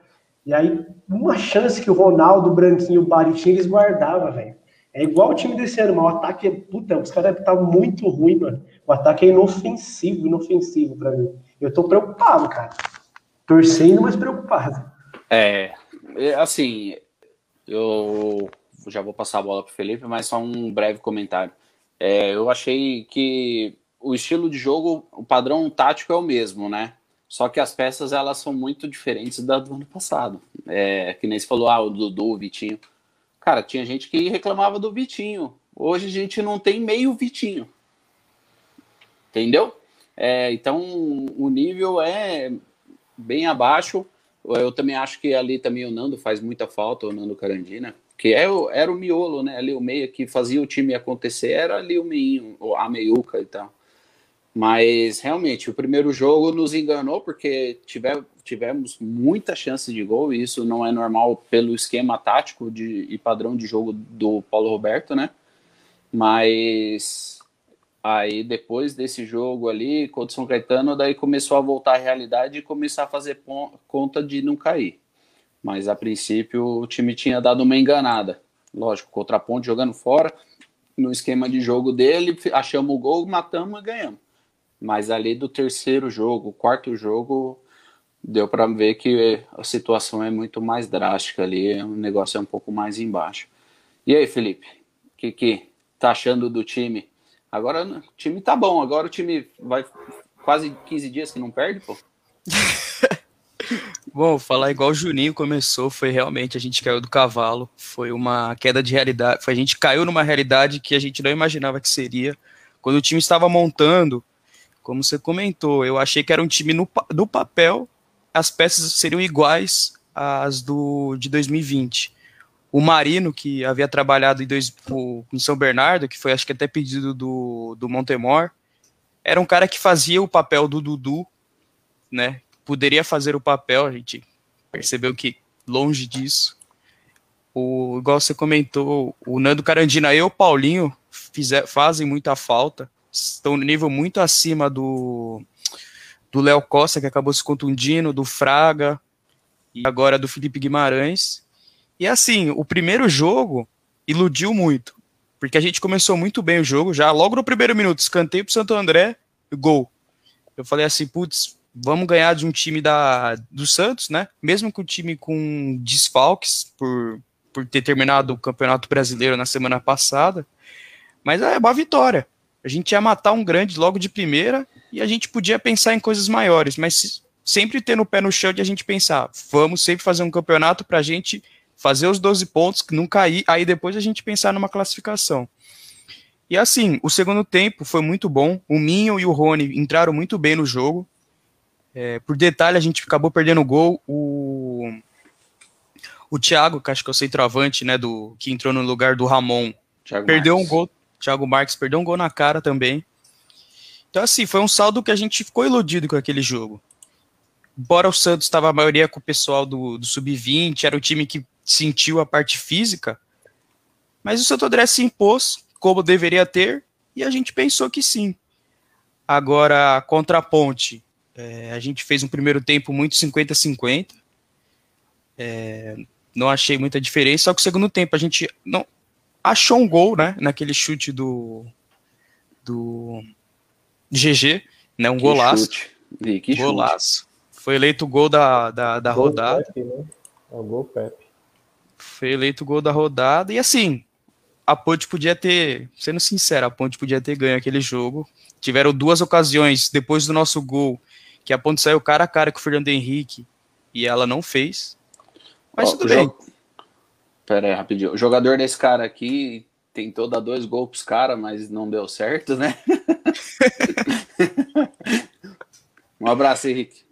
Speaker 2: E aí, uma chance que o Ronaldo, o Branquinho, o Bari tinha, eles guardavam, velho. É igual o time desse ano, mas o ataque é. Puta, os caras tá muito ruim, mano. O ataque é inofensivo, inofensivo para mim. Eu tô preocupado, cara. Torcendo, mas preocupado.
Speaker 1: É, é assim, eu já vou passar a bola para Felipe, mas só um breve comentário. É, eu achei que o estilo de jogo, o padrão tático é o mesmo, né? Só que as peças elas são muito diferentes da do ano passado. É, que nem se falou, ah, o Dudu, o Vitinho. Cara, tinha gente que reclamava do Vitinho. Hoje a gente não tem meio Vitinho. Entendeu? É, então o nível é bem abaixo. Eu também acho que ali também o Nando faz muita falta, o Nando Carandina, que é era o miolo, né? Ali o meia que fazia o time acontecer era ali o meinho, a meiuca e tal. Mas realmente o primeiro jogo nos enganou porque tiver, tivemos muita chance de gol e isso não é normal pelo esquema tático de, e padrão de jogo do Paulo Roberto, né? Mas Aí depois desse jogo ali, contra o São Caetano, daí começou a voltar à realidade e começar a fazer conta de não cair. Mas a princípio o time tinha dado uma enganada. Lógico, contra a ponte jogando fora, no esquema de jogo dele, achamos o gol, matamos e ganhamos. Mas ali do terceiro jogo, quarto jogo, deu para ver que a situação é muito mais drástica ali, o negócio é um pouco mais embaixo. E aí, Felipe, o que, que tá achando do time? Agora o time tá bom, agora o time vai quase 15 dias que não perde, pô.
Speaker 3: Bom, falar igual o Juninho começou, foi realmente a gente caiu do cavalo, foi uma queda de realidade, foi a gente caiu numa realidade que a gente não imaginava que seria. Quando o time estava montando, como você comentou, eu achei que era um time no, no papel, as peças seriam iguais às do de 2020 o Marino, que havia trabalhado em, dois, em São Bernardo, que foi acho que até pedido do, do Montemor, era um cara que fazia o papel do Dudu, né? Poderia fazer o papel, a gente percebeu que longe disso. O, igual você comentou, o Nando Carandina e o Paulinho fizer, fazem muita falta, estão no nível muito acima do do Léo Costa, que acabou se contundindo, do Fraga e agora do Felipe Guimarães. E assim, o primeiro jogo iludiu muito. Porque a gente começou muito bem o jogo, já logo no primeiro minuto, escanteio pro Santo André, gol. Eu falei assim, putz, vamos ganhar de um time da, do Santos, né? Mesmo com o time com desfalques por, por ter terminado o Campeonato Brasileiro na semana passada. Mas é uma vitória. A gente ia matar um grande logo de primeira e a gente podia pensar em coisas maiores, mas sempre tendo o pé no chão de a gente pensar, vamos sempre fazer um campeonato para a gente fazer os 12 pontos, não cair, aí depois a gente pensar numa classificação. E assim, o segundo tempo foi muito bom. O Minho e o Rony entraram muito bem no jogo. É, por detalhe, a gente acabou perdendo o gol. O, o Thiago, que acho que é o centroavante, né, do, que entrou no lugar do Ramon, Thiago perdeu Marques. um gol. Thiago Marques perdeu um gol na cara também. Então, assim, foi um saldo que a gente ficou iludido com aquele jogo. Embora o Santos estava a maioria com o pessoal do, do Sub-20, era o time que sentiu a parte física, mas o Santo André se impôs, como deveria ter, e a gente pensou que sim. Agora, contra a Ponte, é, a gente fez um primeiro tempo muito 50-50. É, não achei muita diferença, só que o segundo tempo a gente não achou um gol, né? Naquele chute do. do GG, né? Um que golaço. Chute. que golaço. Chute. Foi eleito o gol da, da, da gol rodada. Pepe, né?
Speaker 4: É o gol Pepe.
Speaker 3: Foi eleito o gol da rodada. E assim, a Ponte podia ter, sendo sincero, a Ponte podia ter ganho aquele jogo. Tiveram duas ocasiões depois do nosso gol que a Ponte saiu cara a cara com o Fernando Henrique e ela não fez. Mas Ó, tudo bem. Jo...
Speaker 1: Pera aí, rapidinho. O jogador desse cara aqui tentou dar dois gols pros caras, mas não deu certo, né? um abraço, Henrique.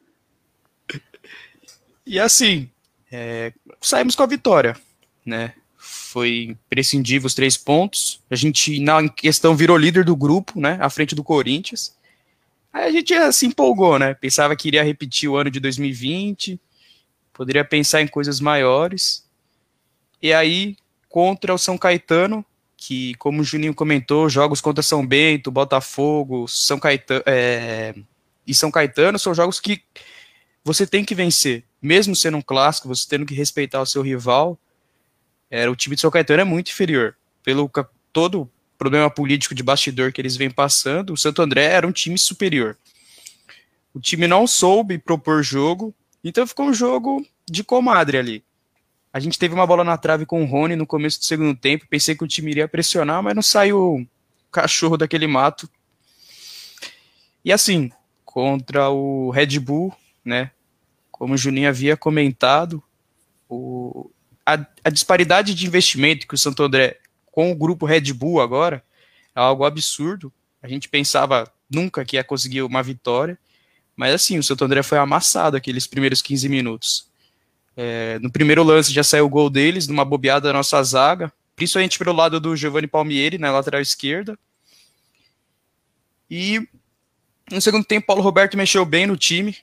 Speaker 3: E assim, é, saímos com a vitória, né? Foi imprescindível os três pontos. A gente, na questão, virou líder do grupo, né? À frente do Corinthians. Aí a gente se empolgou, né? Pensava que iria repetir o ano de 2020, poderia pensar em coisas maiores. E aí, contra o São Caetano, que, como o Juninho comentou, jogos contra São Bento, Botafogo, São Caetano é, e São Caetano são jogos que você tem que vencer, mesmo sendo um clássico, você tendo que respeitar o seu rival. Era o time de São Caetano é muito inferior pelo todo problema político de bastidor que eles vêm passando, o Santo André era um time superior. O time não soube propor jogo, então ficou um jogo de comadre ali. A gente teve uma bola na trave com o Rony no começo do segundo tempo, pensei que o time iria pressionar, mas não saiu cachorro daquele mato. E assim, contra o Red Bull, né? Como o Juninho havia comentado, o, a, a disparidade de investimento que o Santo André com o grupo Red Bull agora, é algo absurdo. A gente pensava nunca que ia conseguir uma vitória, mas assim, o Santo André foi amassado aqueles primeiros 15 minutos. É, no primeiro lance já saiu o gol deles, numa bobeada da nossa zaga, principalmente pelo lado do Giovanni Palmieri, na lateral esquerda. E no segundo tempo, Paulo Roberto mexeu bem no time,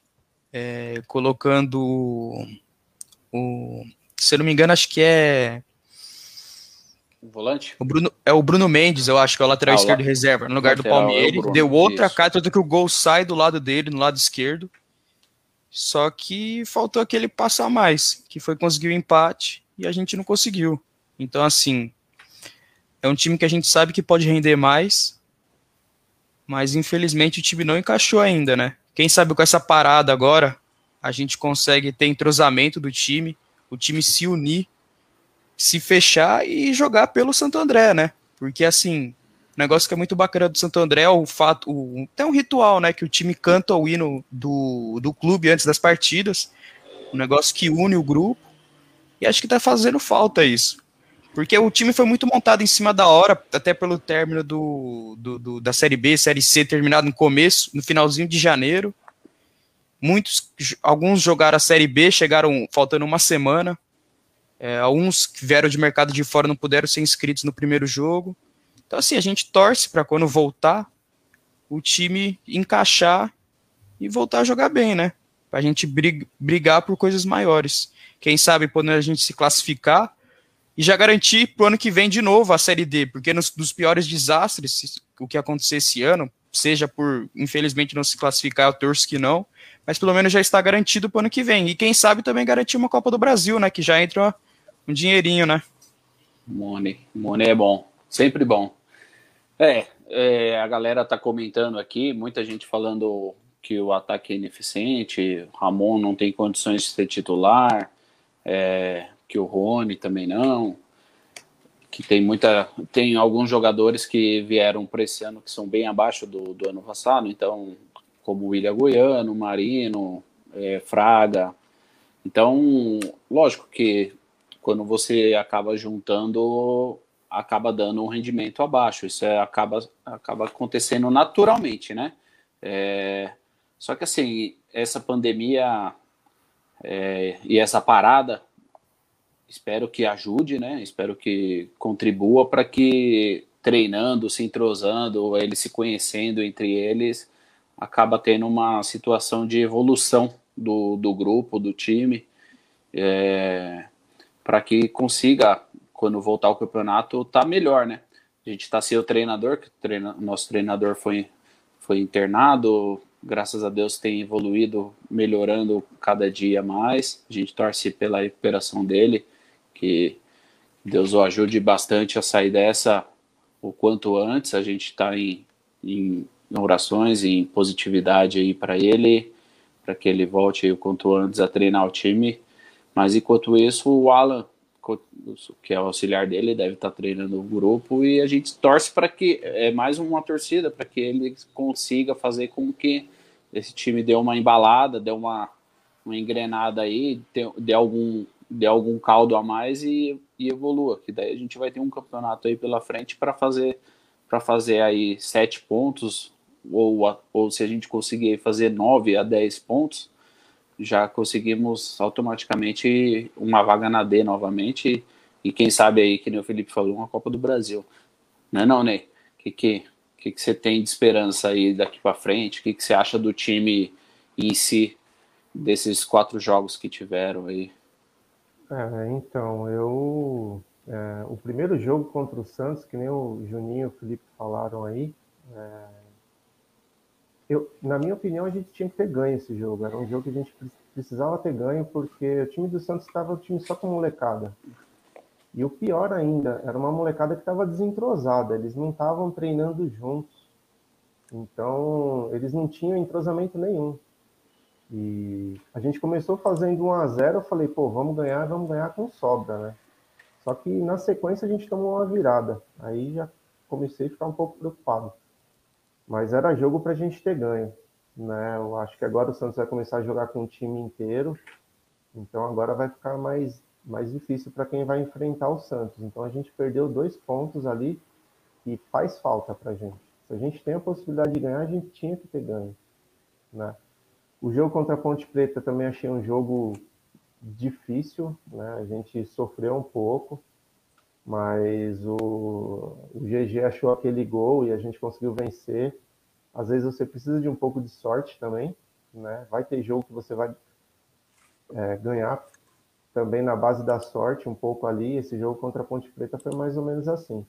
Speaker 3: é, colocando o. Se eu não me engano, acho que é
Speaker 1: volante?
Speaker 3: O Bruno, é o Bruno Mendes, eu acho que é o lateral ah, esquerdo reserva, no lugar lateral, do Palmeiras. É deu outra Isso. cara, tanto que o gol sai do lado dele, no lado esquerdo. Só que faltou aquele passo a mais, que foi conseguir o empate e a gente não conseguiu. Então, assim, é um time que a gente sabe que pode render mais, mas infelizmente o time não encaixou ainda, né? Quem sabe com essa parada agora, a gente consegue ter entrosamento do time, o time se unir se fechar e jogar pelo Santo André, né? Porque assim, o negócio que é muito bacana do Santo André é o fato, o, tem um ritual, né, que o time canta o hino do, do clube antes das partidas, um negócio que une o grupo, e acho que tá fazendo falta isso. Porque o time foi muito montado em cima da hora, até pelo término do, do, do, da Série B, Série C, terminado no começo, no finalzinho de janeiro. Muitos, alguns jogaram a Série B, chegaram faltando uma semana. É, alguns que vieram de mercado de fora não puderam ser inscritos no primeiro jogo. Então, assim, a gente torce para quando voltar, o time encaixar e voltar a jogar bem, né? Para a gente brigar por coisas maiores. Quem sabe quando a gente se classificar e já garantir para o ano que vem de novo a Série D, porque nos, piores desastres, o que acontecer esse ano, seja por, infelizmente, não se classificar, eu torço que não, mas pelo menos já está garantido para o ano que vem. E quem sabe também garantir uma Copa do Brasil, né? Que já entra um dinheirinho, né?
Speaker 1: Money. Money é bom. Sempre bom. É, é, a galera tá comentando aqui, muita gente falando que o ataque é ineficiente, Ramon não tem condições de ser titular, é, que o Rony também não, que tem muita, tem alguns jogadores que vieram para esse ano que são bem abaixo do, do ano passado, então como o William Goiano, Marino, é, Fraga, então lógico que quando você acaba juntando, acaba dando um rendimento abaixo. Isso é, acaba, acaba acontecendo naturalmente, né? É, só que assim, essa pandemia é, e essa parada, espero que ajude, né? Espero que contribua para que treinando, se entrosando, eles se conhecendo entre eles, acaba tendo uma situação de evolução do, do grupo, do time, é, para que consiga, quando voltar ao campeonato, tá melhor, né? A gente está sem o treinador, que o treina, nosso treinador foi, foi internado, graças a Deus tem evoluído, melhorando cada dia mais. A gente torce pela recuperação dele, que Deus o ajude bastante a sair dessa o quanto antes. A gente está em, em orações, em positividade aí para ele, para que ele volte o quanto antes a treinar o time. Mas enquanto isso, o Alan, que é o auxiliar dele, deve estar tá treinando o grupo e a gente torce para que é mais uma torcida para que ele consiga fazer com que esse time dê uma embalada, dê uma, uma engrenada aí, dê algum dê algum caldo a mais e, e evolua, que daí a gente vai ter um campeonato aí pela frente para fazer para fazer aí sete pontos ou, ou se a gente conseguir fazer nove a dez pontos, já conseguimos automaticamente uma vaga na D novamente e quem sabe aí, que nem o Felipe falou, uma Copa do Brasil. Não é não, Ney? O que, que, que, que você tem de esperança aí daqui para frente? O que, que você acha do time em si, desses quatro jogos que tiveram aí?
Speaker 4: É, então, eu. É, o primeiro jogo contra o Santos, que nem o Juninho e o Felipe falaram aí, é, eu, na minha opinião, a gente tinha que ter ganho esse jogo. Era um jogo que a gente precisava ter ganho, porque o time do Santos estava o time só com molecada. E o pior ainda, era uma molecada que estava desentrosada, eles não estavam treinando juntos. Então, eles não tinham entrosamento nenhum. E a gente começou fazendo 1 a 0 eu falei, pô, vamos ganhar, vamos ganhar com sobra, né? Só que na sequência a gente tomou uma virada. Aí já comecei a ficar um pouco preocupado. Mas era jogo para a gente ter ganho. Né? Eu acho que agora o Santos vai começar a jogar com o time inteiro. Então agora vai ficar mais, mais difícil para quem vai enfrentar o Santos. Então a gente perdeu dois pontos ali e faz falta para a gente. Se a gente tem a possibilidade de ganhar, a gente tinha que ter ganho. Né? O jogo contra a Ponte Preta também achei um jogo difícil, né? A gente sofreu um pouco, mas o, o GG achou aquele gol e a gente conseguiu vencer. Às vezes você precisa de um pouco de sorte também, né? Vai ter jogo que você vai é, ganhar também na base da sorte, um pouco ali. Esse jogo contra a Ponte Preta foi mais ou menos assim.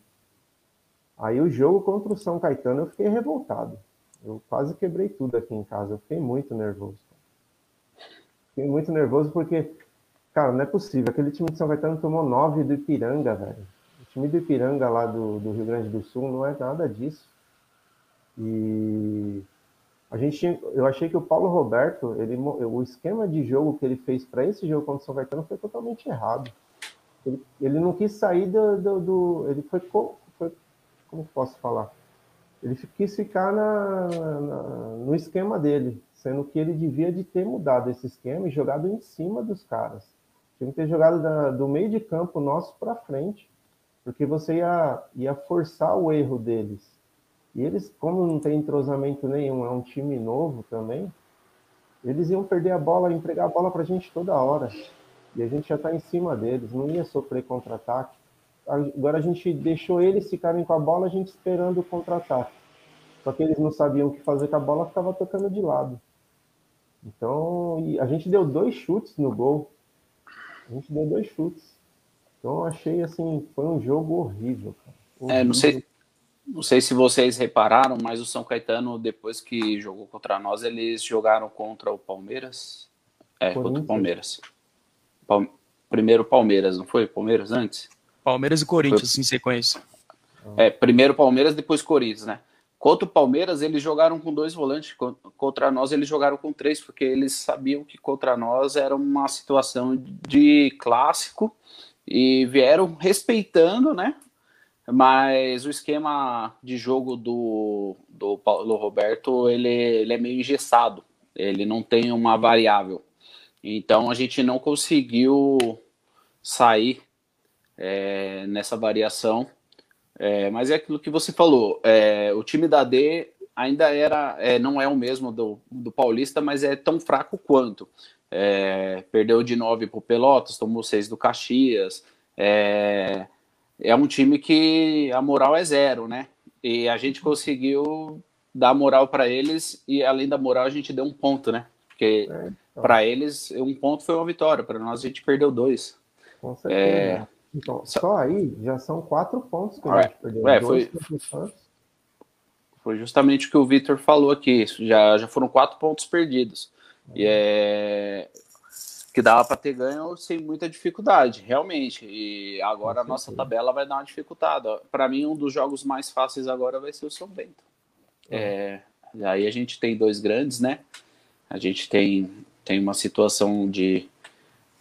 Speaker 4: Aí o jogo contra o São Caetano eu fiquei revoltado. Eu quase quebrei tudo aqui em casa. Eu fiquei muito nervoso. Fiquei muito nervoso porque, cara, não é possível. Aquele time de São Caetano tomou nove do Ipiranga, velho. O time do Ipiranga lá do, do Rio Grande do Sul não é nada disso. E a gente, eu achei que o Paulo Roberto, ele, o esquema de jogo que ele fez para esse jogo contra o São Caetano foi totalmente errado. Ele, ele não quis sair do, do, do ele foi, foi, como posso falar? ele quis ficar na, na, no esquema dele, sendo que ele devia de ter mudado esse esquema e jogado em cima dos caras. Tinha que ter jogado da, do meio de campo nosso para frente, porque você ia, ia forçar o erro deles. E eles, como não tem entrosamento nenhum, é um time novo também, eles iam perder a bola, entregar a bola para a gente toda hora. E a gente já está em cima deles, não ia sofrer contra-ataque. Agora a gente deixou eles ficarem com a bola, a gente esperando o contra-ataque. Só que eles não sabiam o que fazer com a bola, ficava tocando de lado. Então, a gente deu dois chutes no gol. A gente deu dois chutes. Então, eu achei assim, foi um jogo horrível. horrível.
Speaker 1: É, não sei, não sei se vocês repararam, mas o São Caetano, depois que jogou contra nós, eles jogaram contra o Palmeiras. É, contra o Palmeiras. Primeiro Palmeiras, não foi? Palmeiras antes?
Speaker 3: Palmeiras e Corinthians foi... em sequência.
Speaker 1: É, primeiro Palmeiras, depois Corinthians, né? Contra o Palmeiras, eles jogaram com dois volantes. Contra nós, eles jogaram com três, porque eles sabiam que contra nós era uma situação de clássico e vieram respeitando, né? Mas o esquema de jogo do, do Paulo Roberto ele, ele é meio engessado, ele não tem uma variável. Então a gente não conseguiu sair é, nessa variação. É, mas é aquilo que você falou. É, o time da D ainda era, é, não é o mesmo do, do Paulista, mas é tão fraco quanto. É, perdeu de 9 para o Pelotas, tomou 6 do Caxias. É, é um time que a moral é zero, né? E a gente conseguiu dar moral para eles e além da moral a gente deu um ponto, né? Porque é, então. para eles um ponto foi uma vitória, para nós a gente perdeu dois.
Speaker 4: Com certeza. É... Então, só aí já são quatro pontos que a gente perdeu.
Speaker 1: É, foi, foi justamente o que o Victor falou aqui. Já, já foram quatro pontos perdidos. E é que dava para ter ganho sem muita dificuldade, realmente. E agora a nossa tabela vai dar uma dificultada. Para mim, um dos jogos mais fáceis agora vai ser o São Bento. É, aí a gente tem dois grandes, né? A gente tem, tem uma situação de,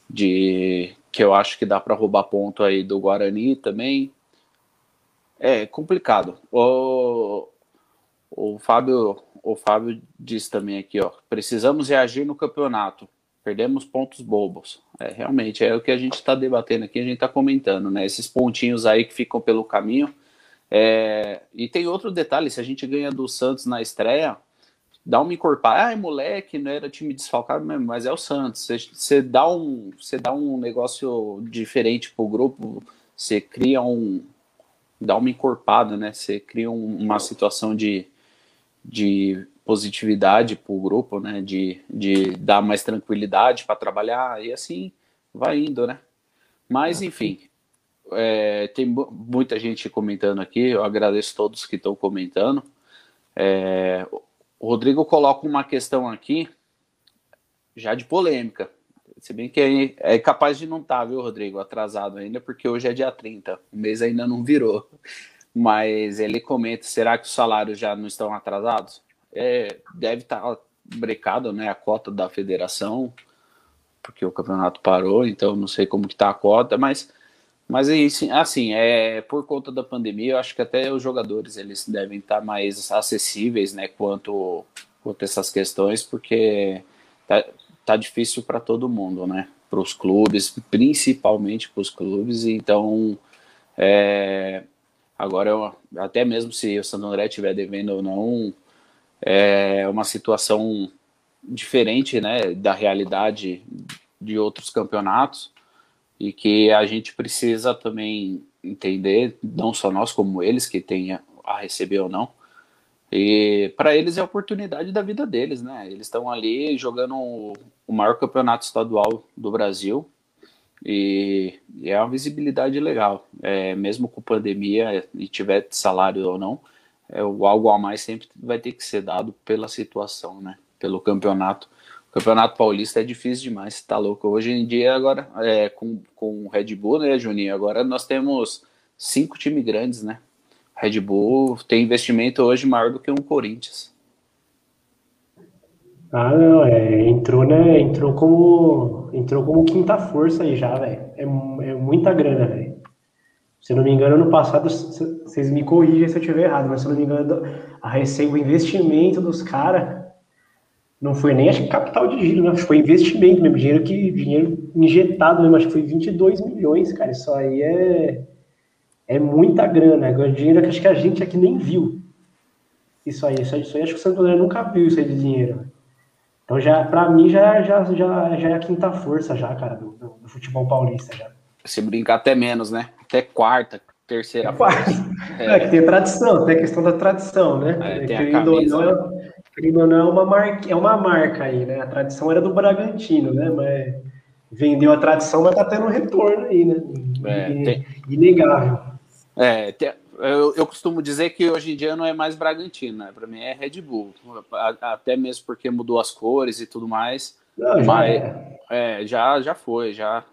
Speaker 1: de que eu acho que dá para roubar ponto aí do Guarani também. É complicado. O, o Fábio o Fábio disse também aqui, ó, precisamos reagir no campeonato. Perdemos pontos bobos. É, realmente, é o que a gente está debatendo aqui, a gente está comentando, né? Esses pontinhos aí que ficam pelo caminho. É... E tem outro detalhe: se a gente ganha do Santos na estreia, dá uma encorpada. Ah, é moleque, não era time desfalcado mesmo, mas é o Santos. Você dá um, você dá um negócio diferente pro grupo, você cria um. dá uma encorpada, né? Você cria um, uma situação de, de positividade para o grupo, né? De, de dar mais tranquilidade para trabalhar e assim vai indo, né? Mas enfim, é, tem muita gente comentando aqui. Eu agradeço todos que estão comentando. É, o Rodrigo coloca uma questão aqui já de polêmica. Se bem que é, capaz de não estar, tá, viu, Rodrigo, atrasado ainda, porque hoje é dia 30, o mês ainda não virou. Mas ele comenta: será que os salários já não estão atrasados? é, deve estar tá brecado, né, a cota da federação, porque o campeonato parou, então não sei como que tá a cota, mas mas assim, é por conta da pandemia, eu acho que até os jogadores eles devem estar tá mais acessíveis, né, quanto quanto essas questões, porque tá, tá difícil para todo mundo, né? Para os clubes, principalmente para os clubes, então é, agora eu, até mesmo se o Santo André estiver devendo ou não, é uma situação diferente né, da realidade de outros campeonatos e que a gente precisa também entender, não só nós como eles que tenha a receber ou não. E para eles é a oportunidade da vida deles, né? Eles estão ali jogando o maior campeonato estadual do Brasil e, e é uma visibilidade legal. É, mesmo com pandemia e tiver salário ou não, é, o algo a mais sempre vai ter que ser dado pela situação, né? Pelo campeonato. Campeonato paulista é difícil demais, tá louco. Hoje em dia, agora, é, com, com o Red Bull, né, Juninho? Agora nós temos cinco times grandes, né? Red Bull tem investimento hoje maior do que um Corinthians.
Speaker 2: Ah, não, é, entrou, né? Entrou como entrou como quinta força aí já, velho. É, é muita grana, velho. Se não me engano, ano passado, vocês me corrigem se eu estiver errado, mas se não me engano, a receita, o investimento dos caras não foi nem, acho que capital de giro, né? foi investimento mesmo, dinheiro que dinheiro injetado mesmo, acho que foi 22 milhões, cara. Isso aí é, é muita grana, é dinheiro que acho que a gente aqui nem viu. Isso aí, isso aí, isso aí acho que o Santo André nunca viu isso aí de dinheiro. Então, já, pra mim, já, já, já, já é a quinta força, já, cara, do, do, do futebol paulista. Já.
Speaker 1: Se brincar até menos, né? Até quarta, terceira. É
Speaker 2: quarta. É. é. que tem tradição, tem a questão da tradição, né? É, tem a camisa, ou querido ou não, é uma, marca, é uma marca aí, né? A tradição era do Bragantino, né? Mas vendeu a tradição, mas tá tendo um retorno aí, né? É, tem... Inegável.
Speaker 1: É, tem, eu, eu, costumo dizer que hoje em dia não é mais Bragantino, né? Para mim é Red Bull, até mesmo porque mudou as cores e tudo mais. Não, mas é. é. já, já foi, já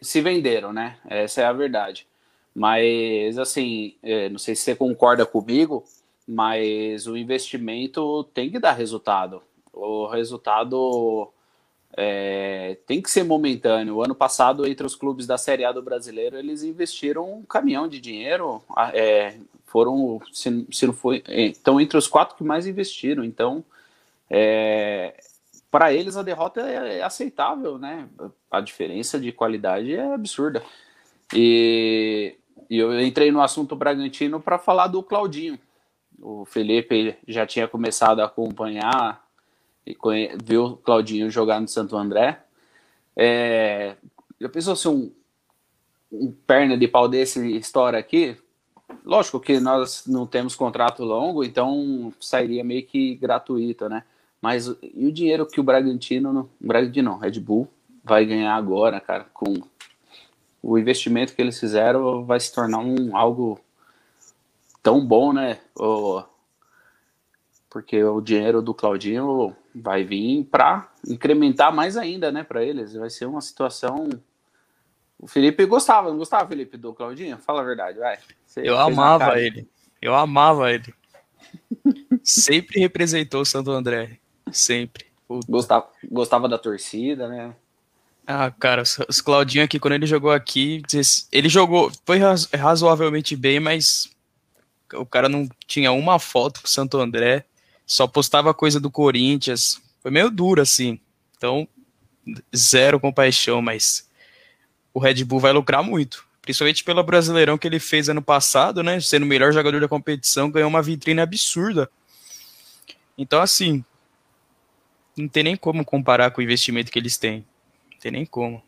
Speaker 1: se venderam, né? Essa é a verdade. Mas assim, é, não sei se você concorda comigo, mas o investimento tem que dar resultado. O resultado é, tem que ser momentâneo. O ano passado, entre os clubes da Série A do Brasileiro, eles investiram um caminhão de dinheiro. É, foram, se, se não foi, então entre os quatro que mais investiram. Então, é, para eles a derrota é, é aceitável, né? A diferença de qualidade é absurda. E, e eu entrei no assunto Bragantino para falar do Claudinho. O Felipe já tinha começado a acompanhar e viu o Claudinho jogar no Santo André. É, eu pensou assim, um, um perna de pau desse história aqui, lógico que nós não temos contrato longo, então sairia meio que gratuito, né? Mas e o dinheiro que o Bragantino, Bragantino não, Red Bull, vai ganhar agora, cara, com o investimento que eles fizeram, vai se tornar um algo tão bom, né? O, porque o dinheiro do Claudinho vai vir para incrementar mais ainda, né, para eles. Vai ser uma situação. O Felipe gostava, não gostava, Felipe, do Claudinho? Fala a verdade, vai.
Speaker 3: Você eu amava ele. Eu amava ele. Sempre representou o Santo André. Sempre.
Speaker 1: Gostava, gostava da torcida, né?
Speaker 3: Ah, cara, os Claudinho aqui, quando ele jogou aqui, ele jogou, foi razoavelmente bem, mas o cara não tinha uma foto com o Santo André, só postava coisa do Corinthians. Foi meio duro, assim. Então, zero compaixão, mas o Red Bull vai lucrar muito. Principalmente pelo Brasileirão que ele fez ano passado, né? Sendo o melhor jogador da competição, ganhou uma vitrine absurda. Então, assim, não tem nem como comparar com o investimento que eles têm. Não tem nem como.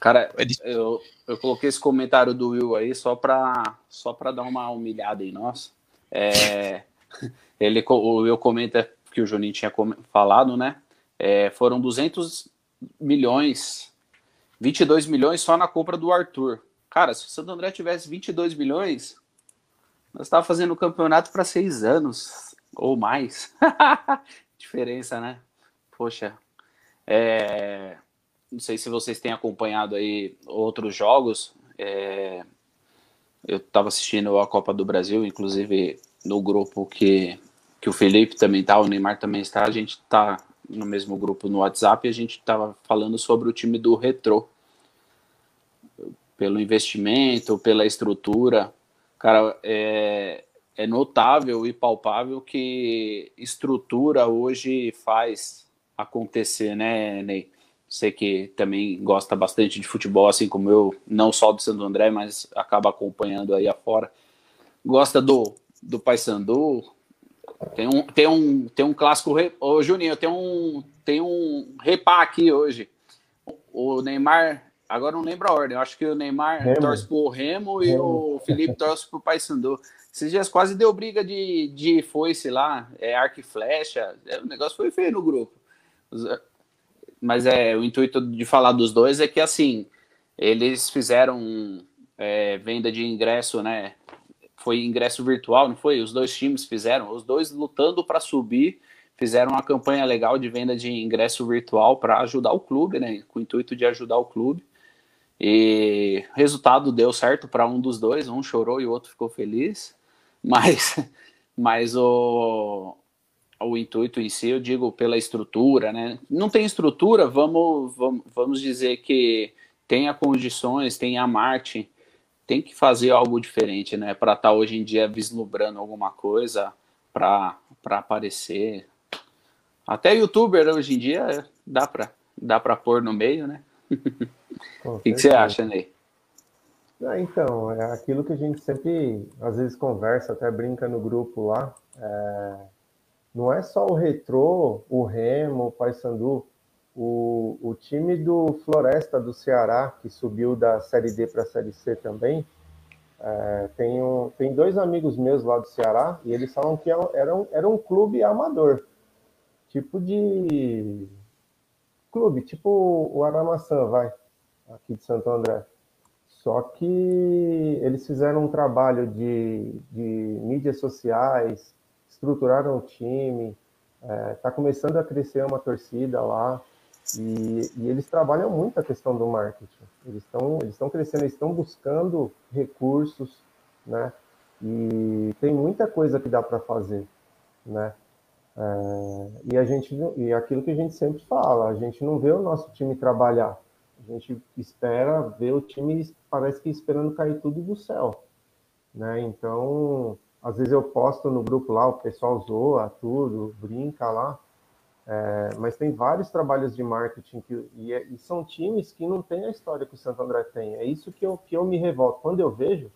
Speaker 1: Cara, eu, eu coloquei esse comentário do Will aí só para só pra dar uma humilhada em nós. É, ele, o Will comenta que o Juninho tinha falado, né? É, foram 200 milhões, 22 milhões só na compra do Arthur. Cara, se o Santo André tivesse 22 milhões, nós estávamos fazendo o campeonato para seis anos ou mais. Diferença, né? Poxa. É, não sei se vocês têm acompanhado aí outros jogos. É, eu estava assistindo a Copa do Brasil, inclusive no grupo que, que o Felipe também está, o Neymar também está. A gente está no mesmo grupo no WhatsApp e a gente estava falando sobre o time do Retro. Pelo investimento, pela estrutura. Cara, é, é notável e palpável que estrutura hoje faz acontecer, né, Ney? Você que também gosta bastante de futebol, assim como eu, não só do Santo André, mas acaba acompanhando aí afora. Gosta do, do Paysandu. Tem um, tem um, tem um clássico. Ô, Juninho, tem um, tem um repá aqui hoje. O Neymar, agora não lembro a ordem, eu acho que o Neymar Remo. torce pro Remo, Remo. e o Felipe torce pro Paysandu. Esses dias quase deu briga de, de foice lá, é arco e flecha. É, o negócio foi feio no grupo mas é o intuito de falar dos dois é que assim eles fizeram é, venda de ingresso, né? Foi ingresso virtual, não foi? Os dois times fizeram, os dois lutando para subir, fizeram uma campanha legal de venda de ingresso virtual para ajudar o clube, né? Com o intuito de ajudar o clube. E resultado deu certo para um dos dois, um chorou e o outro ficou feliz, mas, mas o, o intuito em si, eu digo pela estrutura, né? Não tem estrutura, vamos, vamos, vamos dizer que tenha condições, tenha marketing, tem que fazer algo diferente, né? Para estar tá hoje em dia vislumbrando alguma coisa para aparecer. Até youtuber hoje em dia dá para dá para pôr no meio, né? o que, que, você acha, Ney?
Speaker 4: Ah, então, é aquilo que a gente sempre, às vezes, conversa, até brinca no grupo lá. É não é só o Retrô, o Remo, o Paysandu, o, o time do Floresta do Ceará, que subiu da Série D para a Série C também, é, tem, um, tem dois amigos meus lá do Ceará, e eles falam que era um, era um clube amador, tipo de... clube, tipo o Aramaçã, vai, aqui de Santo André. Só que eles fizeram um trabalho de, de mídias sociais, estruturaram o time, está é, tá começando a crescer uma torcida lá, e, e, eles trabalham muito a questão do marketing. Eles estão eles crescendo, eles estão buscando recursos, né? E tem muita coisa que dá para fazer, né? É, e a gente e aquilo que a gente sempre fala, a gente não vê o nosso time trabalhar. A gente espera ver o time parece que esperando cair tudo do céu, né? Então às vezes eu posto no grupo lá, o pessoal zoa tudo, brinca lá, é, mas tem vários trabalhos de marketing que, e, é, e, são times que não têm a história que o Santo André tem. É isso que eu, que eu me revolto. Quando eu vejo,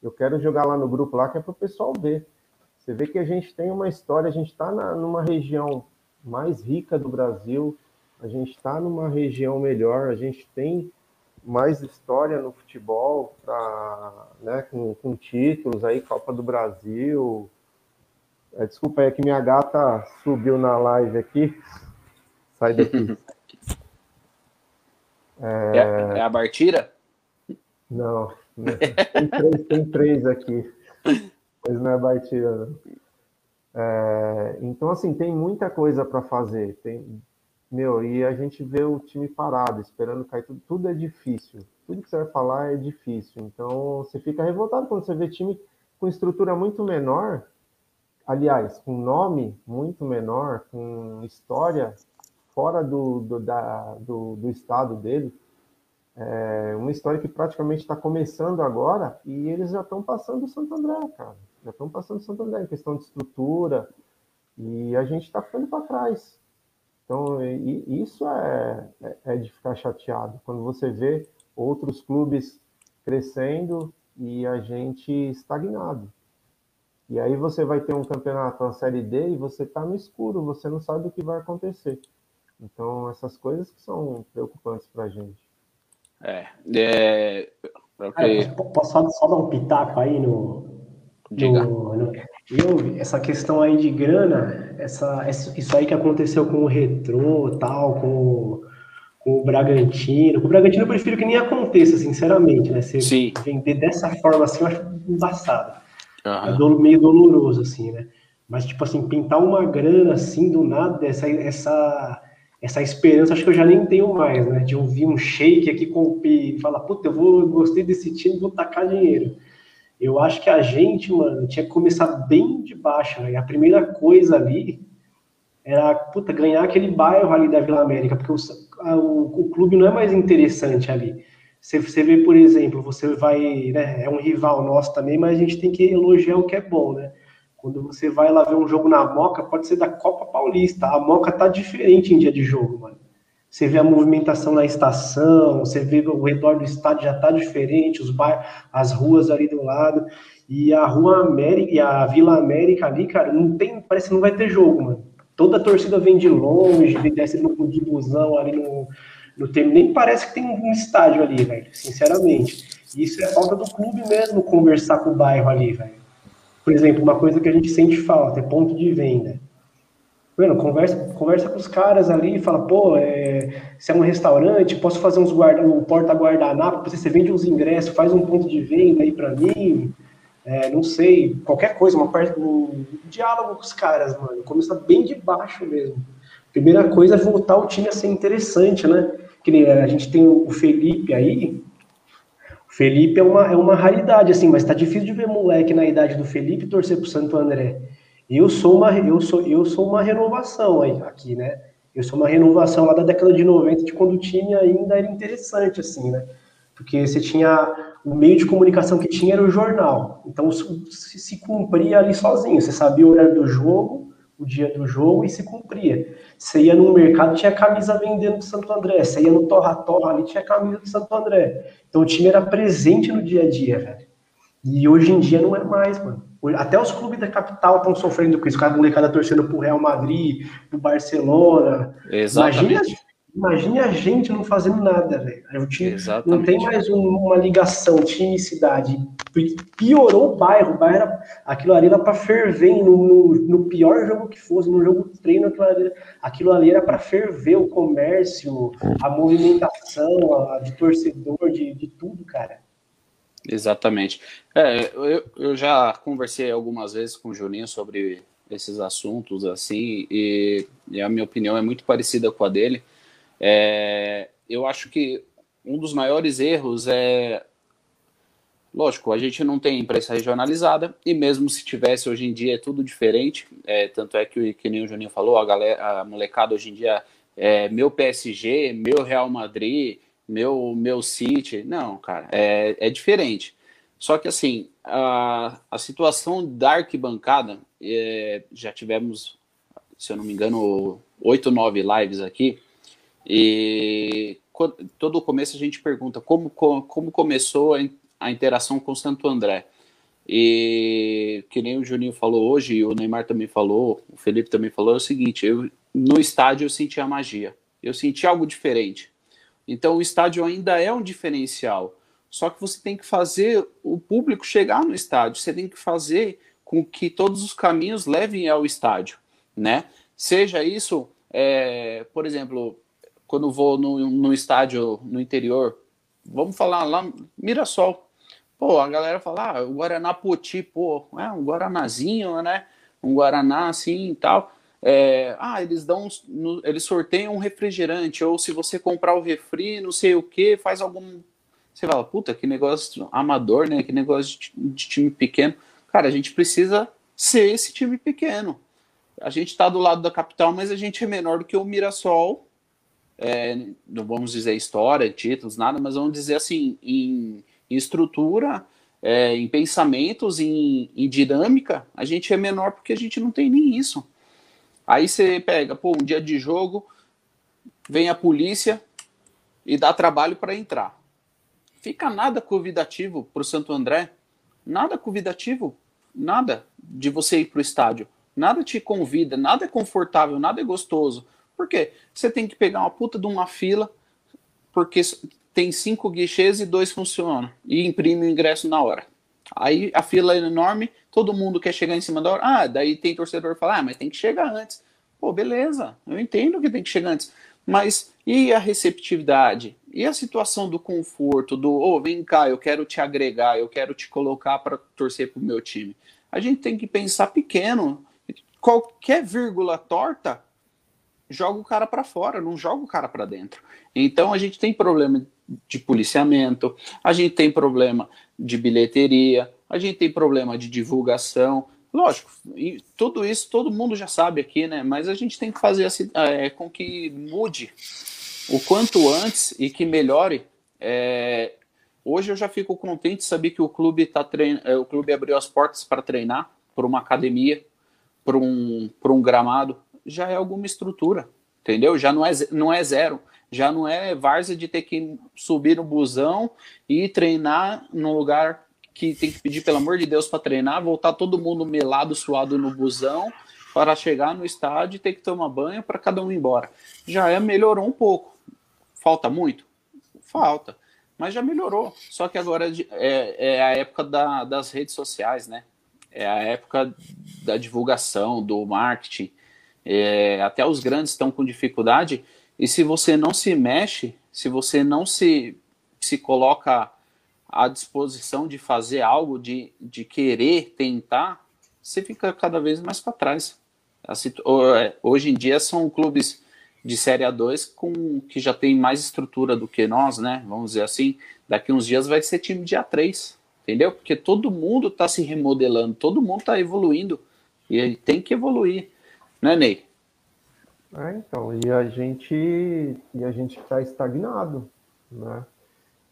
Speaker 4: eu quero jogar lá no grupo lá, que é para o pessoal ver. Você vê que a gente tem uma história, a gente está numa região mais rica do Brasil, a gente está numa região melhor, a gente tem mais história no futebol, pra, né, com, com títulos aí, Copa do Brasil. É, desculpa aí que minha gata subiu na live aqui. Sai daqui.
Speaker 1: É, é, é a Bartira?
Speaker 4: Não, tem três, tem três aqui. Mas não é Bartira, não. É, então, assim, tem muita coisa para fazer. Tem, meu, e a gente vê o time parado, esperando cair tudo. Tudo é difícil. Tudo que você vai falar é difícil. Então, você fica revoltado quando você vê time com estrutura muito menor, aliás, com nome muito menor, com história fora do, do, da, do, do estado dele. É uma história que praticamente está começando agora e eles já estão passando o Santo André, cara. Já estão passando o Santo André em questão de estrutura e a gente está ficando para trás. Então, isso é, é, é de ficar chateado. Quando você vê outros clubes crescendo e a gente estagnado. E aí você vai ter um campeonato, uma Série D, e você está no escuro, você não sabe o que vai acontecer. Então, essas coisas que são preocupantes para a gente.
Speaker 1: É, é,
Speaker 2: é posso só, só dar um pitaco aí no,
Speaker 1: Diga.
Speaker 2: No, no, eu, essa questão aí de grana, essa, isso aí que aconteceu com o Retrô, tal, com, com o Bragantino. Com o Bragantino eu prefiro que nem aconteça, sinceramente, né? Você
Speaker 1: Sim.
Speaker 2: vender dessa forma assim, eu acho embaçado. Uhum. É meio doloroso, assim, né? Mas, tipo assim, pintar uma grana assim do nada, essa, essa, essa esperança, acho que eu já nem tenho mais, né? De ouvir um shake aqui com e falar, puta, eu vou, gostei desse time, vou tacar dinheiro. Eu acho que a gente, mano, tinha que começar bem de baixo, né? E a primeira coisa ali era, puta, ganhar aquele bairro ali da Vila América, porque o, a, o, o, clube não é mais interessante ali. Você, você vê, por exemplo, você vai, né, é um rival nosso também, mas a gente tem que elogiar o que é bom, né? Quando você vai lá ver um jogo na Moca, pode ser da Copa Paulista, a Moca tá diferente em dia de jogo, mano. Você vê a movimentação na estação, você vê o redor do estádio já está diferente, os bairros, as ruas ali do lado. E a Rua América e a Vila América ali, cara, não tem, parece que não vai ter jogo, mano. Toda a torcida vem de longe, desce no de busão ali no, no tempo. Nem parece que tem um estádio ali, velho, sinceramente. Isso é falta do clube mesmo, conversar com o bairro ali, velho. Por exemplo, uma coisa que a gente sente falta é ponto de venda. Mano, conversa, conversa com os caras ali e fala, pô, é, se é um restaurante, posso fazer uns guarda, um porta-guardanapo, você, você vende uns ingressos, faz um ponto de venda aí para mim, é, não sei, qualquer coisa, uma parte, um diálogo com os caras, mano, começa bem de baixo mesmo. Primeira coisa é voltar o time a ser interessante, né? Que nem a gente tem o Felipe aí, o Felipe é uma, é uma raridade, assim, mas tá difícil de ver moleque na idade do Felipe torcer pro Santo André. Eu sou uma, eu sou, eu sou uma renovação aí, aqui, né? Eu sou uma renovação lá da década de 90, de quando o time ainda era interessante, assim, né? Porque você tinha o meio de comunicação que tinha era o jornal. Então se, se cumpria ali sozinho. Você sabia o horário do jogo, o dia do jogo e se cumpria. Você ia no mercado, tinha camisa vendendo do Santo André. Você ia no Torra Torra ali, tinha camisa do Santo André. Então o time era presente no dia a dia, velho. E hoje em dia não é mais, mano. Até os clubes da capital estão sofrendo com isso. Cada molecada torcendo pro Real Madrid, pro Barcelona.
Speaker 1: Exatamente.
Speaker 2: Imagina, imagine a gente não fazendo nada, velho. Não tem mais um, uma ligação time cidade. Piorou o bairro. O bairro era, aquilo ali era para ferver no, no, no, pior jogo que fosse, no jogo treino, aquilo ali, aquilo ali era para ferver o comércio, a movimentação a, de torcedor, de, de tudo, cara.
Speaker 1: Exatamente. É, eu, eu já conversei algumas vezes com o Juninho sobre esses assuntos assim, e, e a minha opinião é muito parecida com a dele. É, eu acho que um dos maiores erros é. Lógico, a gente não tem imprensa regionalizada, e mesmo se tivesse hoje em dia é tudo diferente. É, tanto é que, que nem o Juninho falou, a, galera, a molecada hoje em dia é meu PSG, meu Real Madrid, meu, meu City. Não, cara, é, é diferente. Só que assim, a, a situação da arquibancada, é, já tivemos, se eu não me engano, oito, nove lives aqui, e todo o começo a gente pergunta como, como começou a interação com Santo André. E que nem o Juninho falou hoje, o Neymar também falou, o Felipe também falou, é o seguinte, eu, no estádio eu senti a magia, eu senti algo diferente. Então o estádio ainda é um diferencial. Só que você tem que fazer o público chegar no estádio, você tem que fazer com que todos os caminhos levem ao estádio, né? Seja isso, é, por exemplo, quando vou no, no estádio no interior, vamos falar lá, Mirassol. Pô, a galera fala, ah, o Guaraná Poti, pô, é um Guaranazinho, né? Um Guaraná assim e tal. É, ah, eles dão, eles sorteiam um refrigerante, ou se você comprar o refri, não sei o que, faz algum. Você fala, puta, que negócio amador, né? Que negócio de, de time pequeno. Cara, a gente precisa ser esse time pequeno. A gente está do lado da capital, mas a gente é menor do que o Mirassol. É, não vamos dizer história, títulos, nada, mas vamos dizer assim, em, em estrutura, é, em pensamentos, em, em dinâmica, a gente é menor porque a gente não tem nem isso. Aí você pega, pô, um dia de jogo, vem a polícia e dá trabalho para entrar. Fica nada convidativo para o Santo André, nada convidativo, nada de você ir para o estádio. Nada te convida, nada é confortável, nada é gostoso. Por quê? Você tem que pegar uma puta de uma fila, porque tem cinco guichês e dois funcionam, e imprime o ingresso na hora. Aí a fila é enorme, todo mundo quer chegar em cima da hora. Ah, daí tem torcedor que fala, ah, mas tem que chegar antes. Pô, beleza, eu entendo que tem que chegar antes. Mas e a receptividade? E a situação do conforto, do, ô, oh, vem cá, eu quero te agregar, eu quero te colocar para torcer pro meu time. A gente tem que pensar pequeno. Qualquer vírgula torta, joga o cara para fora, não joga o cara para dentro. Então a gente tem problema de policiamento, a gente tem problema de bilheteria, a gente tem problema de divulgação. Lógico, e tudo isso todo mundo já sabe aqui, né? Mas a gente tem que fazer assim, é, com que mude o quanto antes e que melhore. É, hoje eu já fico contente de saber que o clube tá trein... É, o clube abriu as portas para treinar por uma academia, por um, um gramado. Já é alguma estrutura, entendeu? Já não é, não é zero já não é várzea de ter que subir no busão e treinar num lugar que tem que pedir pelo amor de Deus para treinar, voltar todo mundo melado, suado no busão para chegar no estádio e ter que tomar banho para cada um ir embora. Já é melhorou um pouco. Falta muito? Falta. Mas já melhorou. Só que agora é, é a época da, das redes sociais, né? É a época da divulgação, do marketing. É, até os grandes estão com dificuldade e se você não se mexe, se você não se, se coloca à disposição de fazer algo, de, de querer tentar, você fica cada vez mais para trás. É, hoje em dia são clubes de Série A2 com, que já tem mais estrutura do que nós, né? Vamos dizer assim. Daqui uns dias vai ser time de A3, entendeu? Porque todo mundo está se remodelando, todo mundo está evoluindo. E tem que evoluir, né, Ney?
Speaker 4: É, então, e a gente e a gente está estagnado, né?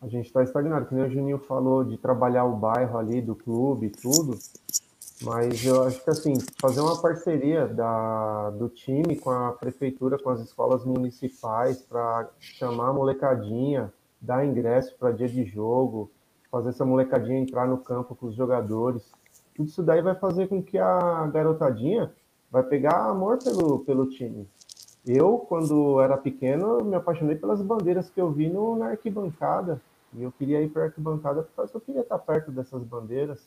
Speaker 4: A gente está estagnado, que nem o Juninho falou de trabalhar o bairro ali do clube e tudo, mas eu acho que assim, fazer uma parceria da, do time com a prefeitura, com as escolas municipais, para chamar a molecadinha, dar ingresso para dia de jogo, fazer essa molecadinha entrar no campo com os jogadores, tudo isso daí vai fazer com que a garotadinha vai pegar amor pelo, pelo time, eu, quando era pequeno, me apaixonei pelas bandeiras que eu vi no, na arquibancada. E eu queria ir para a arquibancada porque eu queria estar perto dessas bandeiras.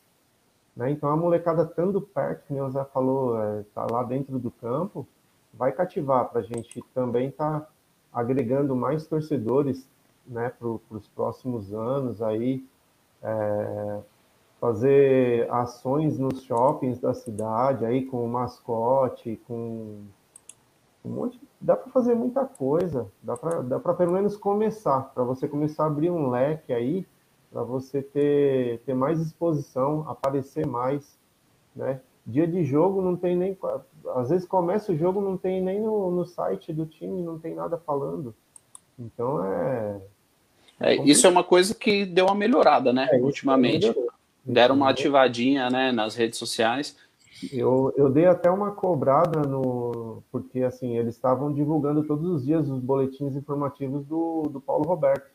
Speaker 4: Né? Então, a molecada estando perto, como o Zé falou, está é, lá dentro do campo, vai cativar para a gente também estar tá agregando mais torcedores né, para os próximos anos aí, é, fazer ações nos shoppings da cidade aí com mascote, com um monte, dá para fazer muita coisa, dá para dá pelo menos começar, para você começar a abrir um leque aí, para você ter, ter mais exposição, aparecer mais, né? Dia de jogo não tem nem, às vezes começa o jogo não tem nem no, no site do time, não tem nada falando. Então é,
Speaker 1: é isso é uma coisa que deu uma melhorada, né? É, Ultimamente deram uma ativadinha, né, nas redes sociais
Speaker 4: eu, eu dei até uma cobrada no. Porque assim, eles estavam divulgando todos os dias os boletins informativos do, do Paulo Roberto.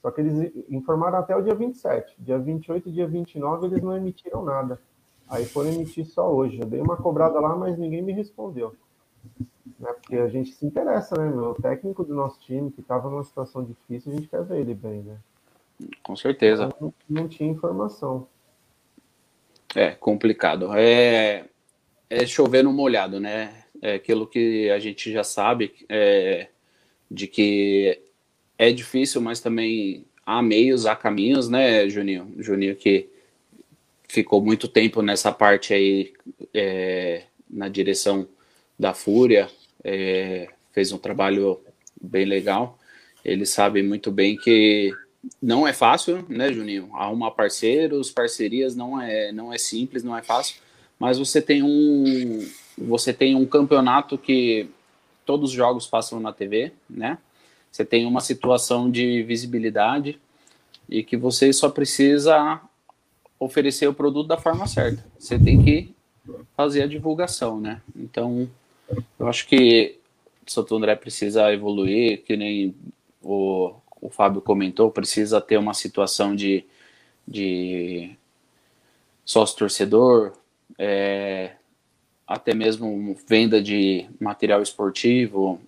Speaker 4: Só que eles informaram até o dia 27. Dia 28 e dia 29 eles não emitiram nada. Aí foram emitir só hoje. Eu dei uma cobrada lá, mas ninguém me respondeu. Né? Porque a gente se interessa, né, meu? O técnico do nosso time, que estava numa situação difícil, a gente quer ver ele bem, né?
Speaker 1: Com certeza.
Speaker 4: Não, não tinha informação.
Speaker 1: É complicado. É, é chover no molhado, né? É aquilo que a gente já sabe é, de que é difícil, mas também há meios, há caminhos, né, Juninho? Juninho que ficou muito tempo nessa parte aí é, na direção da Fúria, é, fez um trabalho bem legal. Ele sabe muito bem que não é fácil, né, Juninho? Arrumar parceiros, parcerias não é, não é simples, não é fácil, mas você tem um você tem um campeonato que todos os jogos passam na TV, né? Você tem uma situação de visibilidade e que você só precisa oferecer o produto da forma certa. Você tem que fazer a divulgação, né? Então, eu acho que Santo André precisa evoluir, que nem o, o Fábio comentou, precisa ter uma situação de, de sócio-torcedor, é, até mesmo venda de material esportivo.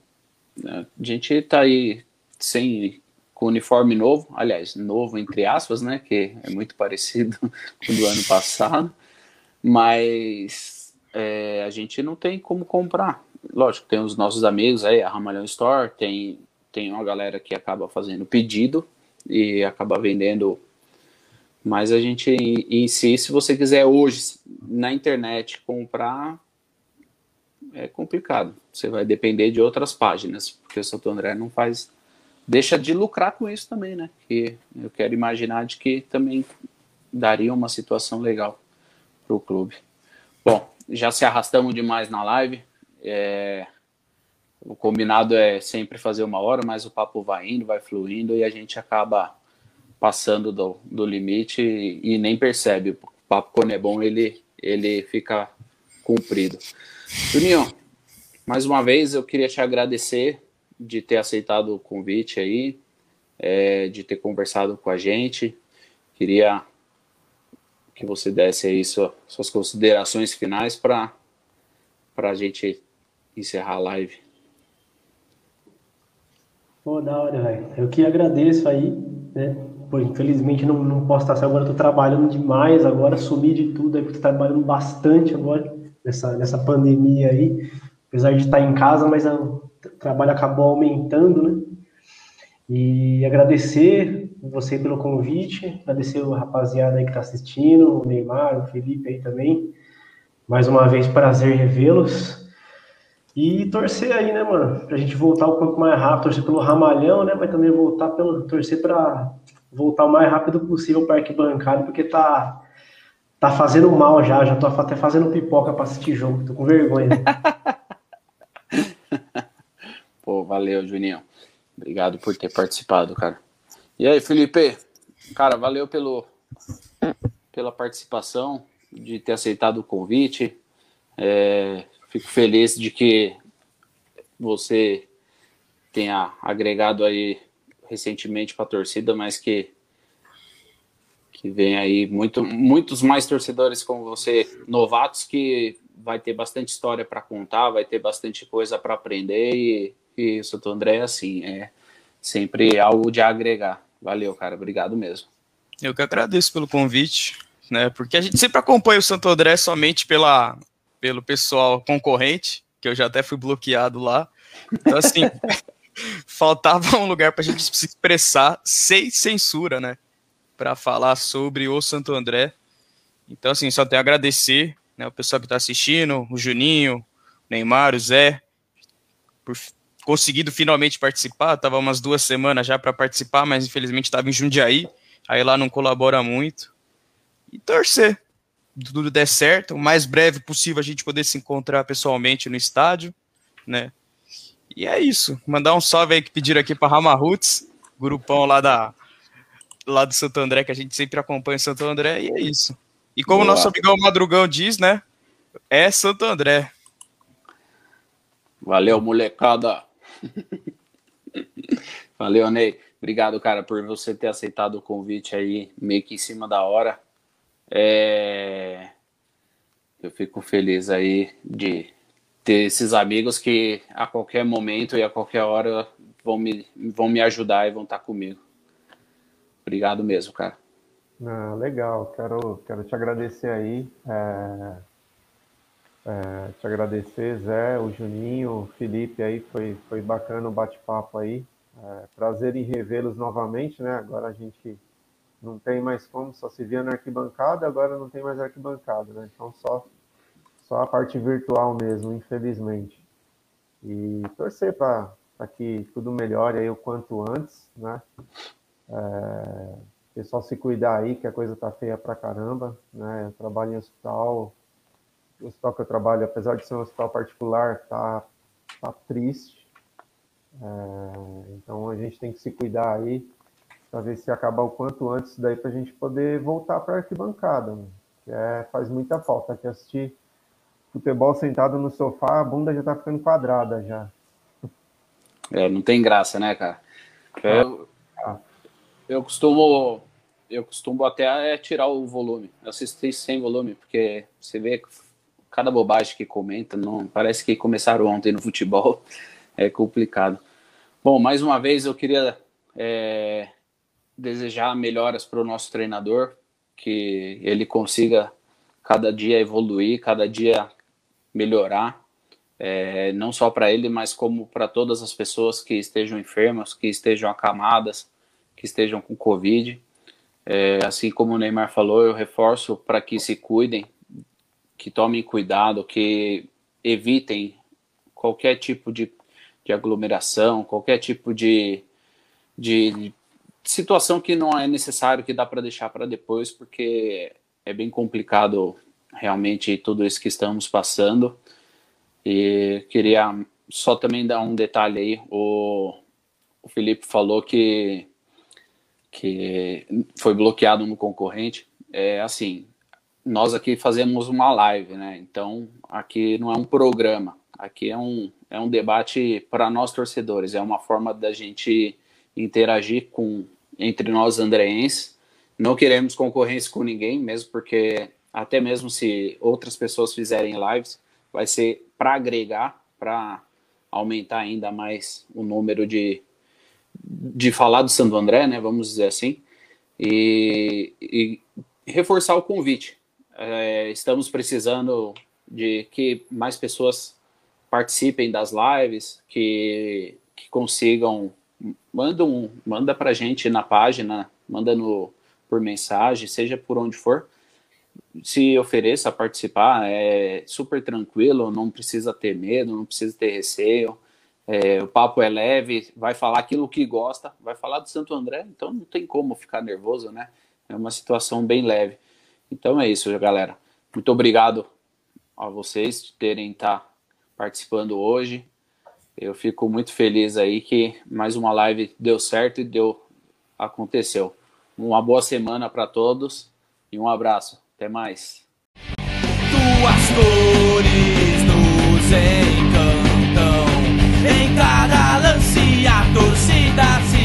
Speaker 1: A gente está aí sem com uniforme novo, aliás, novo entre aspas, né, que é muito parecido com o do ano passado, mas é, a gente não tem como comprar. Lógico, tem os nossos amigos aí, a Ramalhão Store, tem, tem uma galera que acaba fazendo pedido e acaba vendendo, mas a gente em si, se você quiser hoje na internet comprar, é complicado. Você vai depender de outras páginas, porque o Santo André não faz deixa de lucrar com isso também, né? Que eu quero imaginar de que também daria uma situação legal para o clube. Bom, já se arrastamos demais na live. É, o combinado é sempre fazer uma hora, mas o papo vai indo, vai fluindo e a gente acaba passando do, do limite e, e nem percebe. O papo, quando é bom, ele, ele fica cumprido. Juninho, mais uma vez eu queria te agradecer de ter aceitado o convite aí, é, de ter conversado com a gente. Queria que você desse aí sua, suas considerações finais para a gente encerrar a live.
Speaker 2: Pô, da hora, velho. Eu que agradeço aí, né? Pô, infelizmente não, não posso estar agora, eu tô trabalhando demais agora, sumi de tudo, aí tô trabalhando bastante agora nessa, nessa pandemia aí, apesar de estar em casa, mas o trabalho acabou aumentando, né? E agradecer você pelo convite, agradecer o rapaziada aí que está assistindo, o Neymar, o Felipe aí também. Mais uma vez, prazer revê-los. E torcer aí, né, mano? Pra gente voltar um pouco mais rápido, torcer pelo ramalhão, né? Mas também voltar pelo. torcer para voltar o mais rápido possível para arquibancada, porque tá. Tá fazendo mal já, já tô até fazendo pipoca para assistir jogo, tô com vergonha.
Speaker 1: Pô, valeu, Juninho. Obrigado por ter participado, cara. E aí, Felipe? Cara, valeu pelo, pela participação, de ter aceitado o convite. É, fico feliz de que você tenha agregado aí recentemente para a torcida, mas que que vem aí muito, muitos mais torcedores como você, novatos que vai ter bastante história para contar, vai ter bastante coisa para aprender e e Santo André assim, é sempre algo de agregar. Valeu, cara, obrigado mesmo.
Speaker 3: Eu que agradeço pelo convite, né? Porque a gente sempre acompanha o Santo André somente pela, pelo pessoal concorrente, que eu já até fui bloqueado lá. Então, assim, faltava um lugar para a gente se expressar sem censura, né? Para falar sobre o Santo André. Então, assim, só tenho a agradecer né, o pessoal que está assistindo, o Juninho, o Neymar, o Zé, por conseguido finalmente participar. Tava umas duas semanas já para participar, mas infelizmente estava em Jundiaí. Aí lá não colabora muito. E torcer. Tudo der certo, o mais breve possível a gente poder se encontrar pessoalmente no estádio, né? E é isso. Mandar um salve aí que pediram aqui para Rama Roots, grupão lá da lá do Santo André que a gente sempre acompanha o Santo André e é isso. E como o nosso amigão Madrugão diz, né? É Santo André.
Speaker 1: Valeu, molecada. Valeu, Ney. Obrigado, cara, por você ter aceitado o convite aí, meio que em cima da hora. É... Eu fico feliz aí de ter esses amigos que a qualquer momento e a qualquer hora vão me, vão me ajudar e vão estar comigo. Obrigado mesmo, cara.
Speaker 4: Ah, legal, quero, quero te agradecer aí. É, é, te agradecer, Zé, o Juninho, o Felipe aí, foi, foi bacana o bate-papo aí. É, prazer em revê-los novamente, né? Agora a gente não tem mais como, só se via na arquibancada, agora não tem mais arquibancada, né? Então só, só a parte virtual mesmo, infelizmente. E torcer para que tudo melhore aí o quanto antes, né? É, pessoal se cuidar aí, que a coisa tá feia pra caramba, né? Eu trabalho em hospital, o hospital que eu trabalho, apesar de ser um hospital particular, tá, tá triste. É, então a gente tem que se cuidar aí para ver se acabar o quanto antes daí para a gente poder voltar para a arquibancada, é, faz muita falta. Que assistir futebol sentado no sofá, a bunda já tá ficando quadrada já.
Speaker 1: É, não tem graça, né, cara? Eu, ah. eu costumo eu costumo até tirar o volume, assistir sem volume, porque você vê cada bobagem que comenta, não parece que começaram ontem no futebol, é complicado. Bom, mais uma vez eu queria é, desejar melhoras para o nosso treinador, que ele consiga cada dia evoluir, cada dia melhorar, é, não só para ele, mas como para todas as pessoas que estejam enfermas, que estejam acamadas, que estejam com Covid. É, assim como o Neymar falou, eu reforço para que se cuidem, que tomem cuidado, que evitem qualquer tipo de, de aglomeração, qualquer tipo de, de situação que não é necessário, que dá para deixar para depois, porque é bem complicado realmente tudo isso que estamos passando. E queria só também dar um detalhe aí, o, o Felipe falou que, que foi bloqueado no concorrente. É assim, nós aqui fazemos uma live, né? Então aqui não é um programa, aqui é um, é um debate para nós torcedores, é uma forma da gente interagir com entre nós andreenses. Não queremos concorrência com ninguém, mesmo porque até mesmo se outras pessoas fizerem lives, vai ser para agregar, para aumentar ainda mais o número de, de falar do Santo André, né? Vamos dizer assim. E, e reforçar o convite. É, estamos precisando de que mais pessoas participem das lives, que, que consigam manda, um, manda pra gente na página, manda no, por mensagem, seja por onde for, se ofereça a participar, é super tranquilo, não precisa ter medo, não precisa ter receio, é, o papo é leve, vai falar aquilo que gosta, vai falar do Santo André, então não tem como ficar nervoso, né? É uma situação bem leve. Então é isso, galera. Muito obrigado a vocês de terem estar tá participando hoje. Eu fico muito feliz aí que mais uma live deu certo e deu aconteceu. Uma boa semana para todos e um abraço. Até mais. Tuas cores nos encantam. Em cada lance a torcida se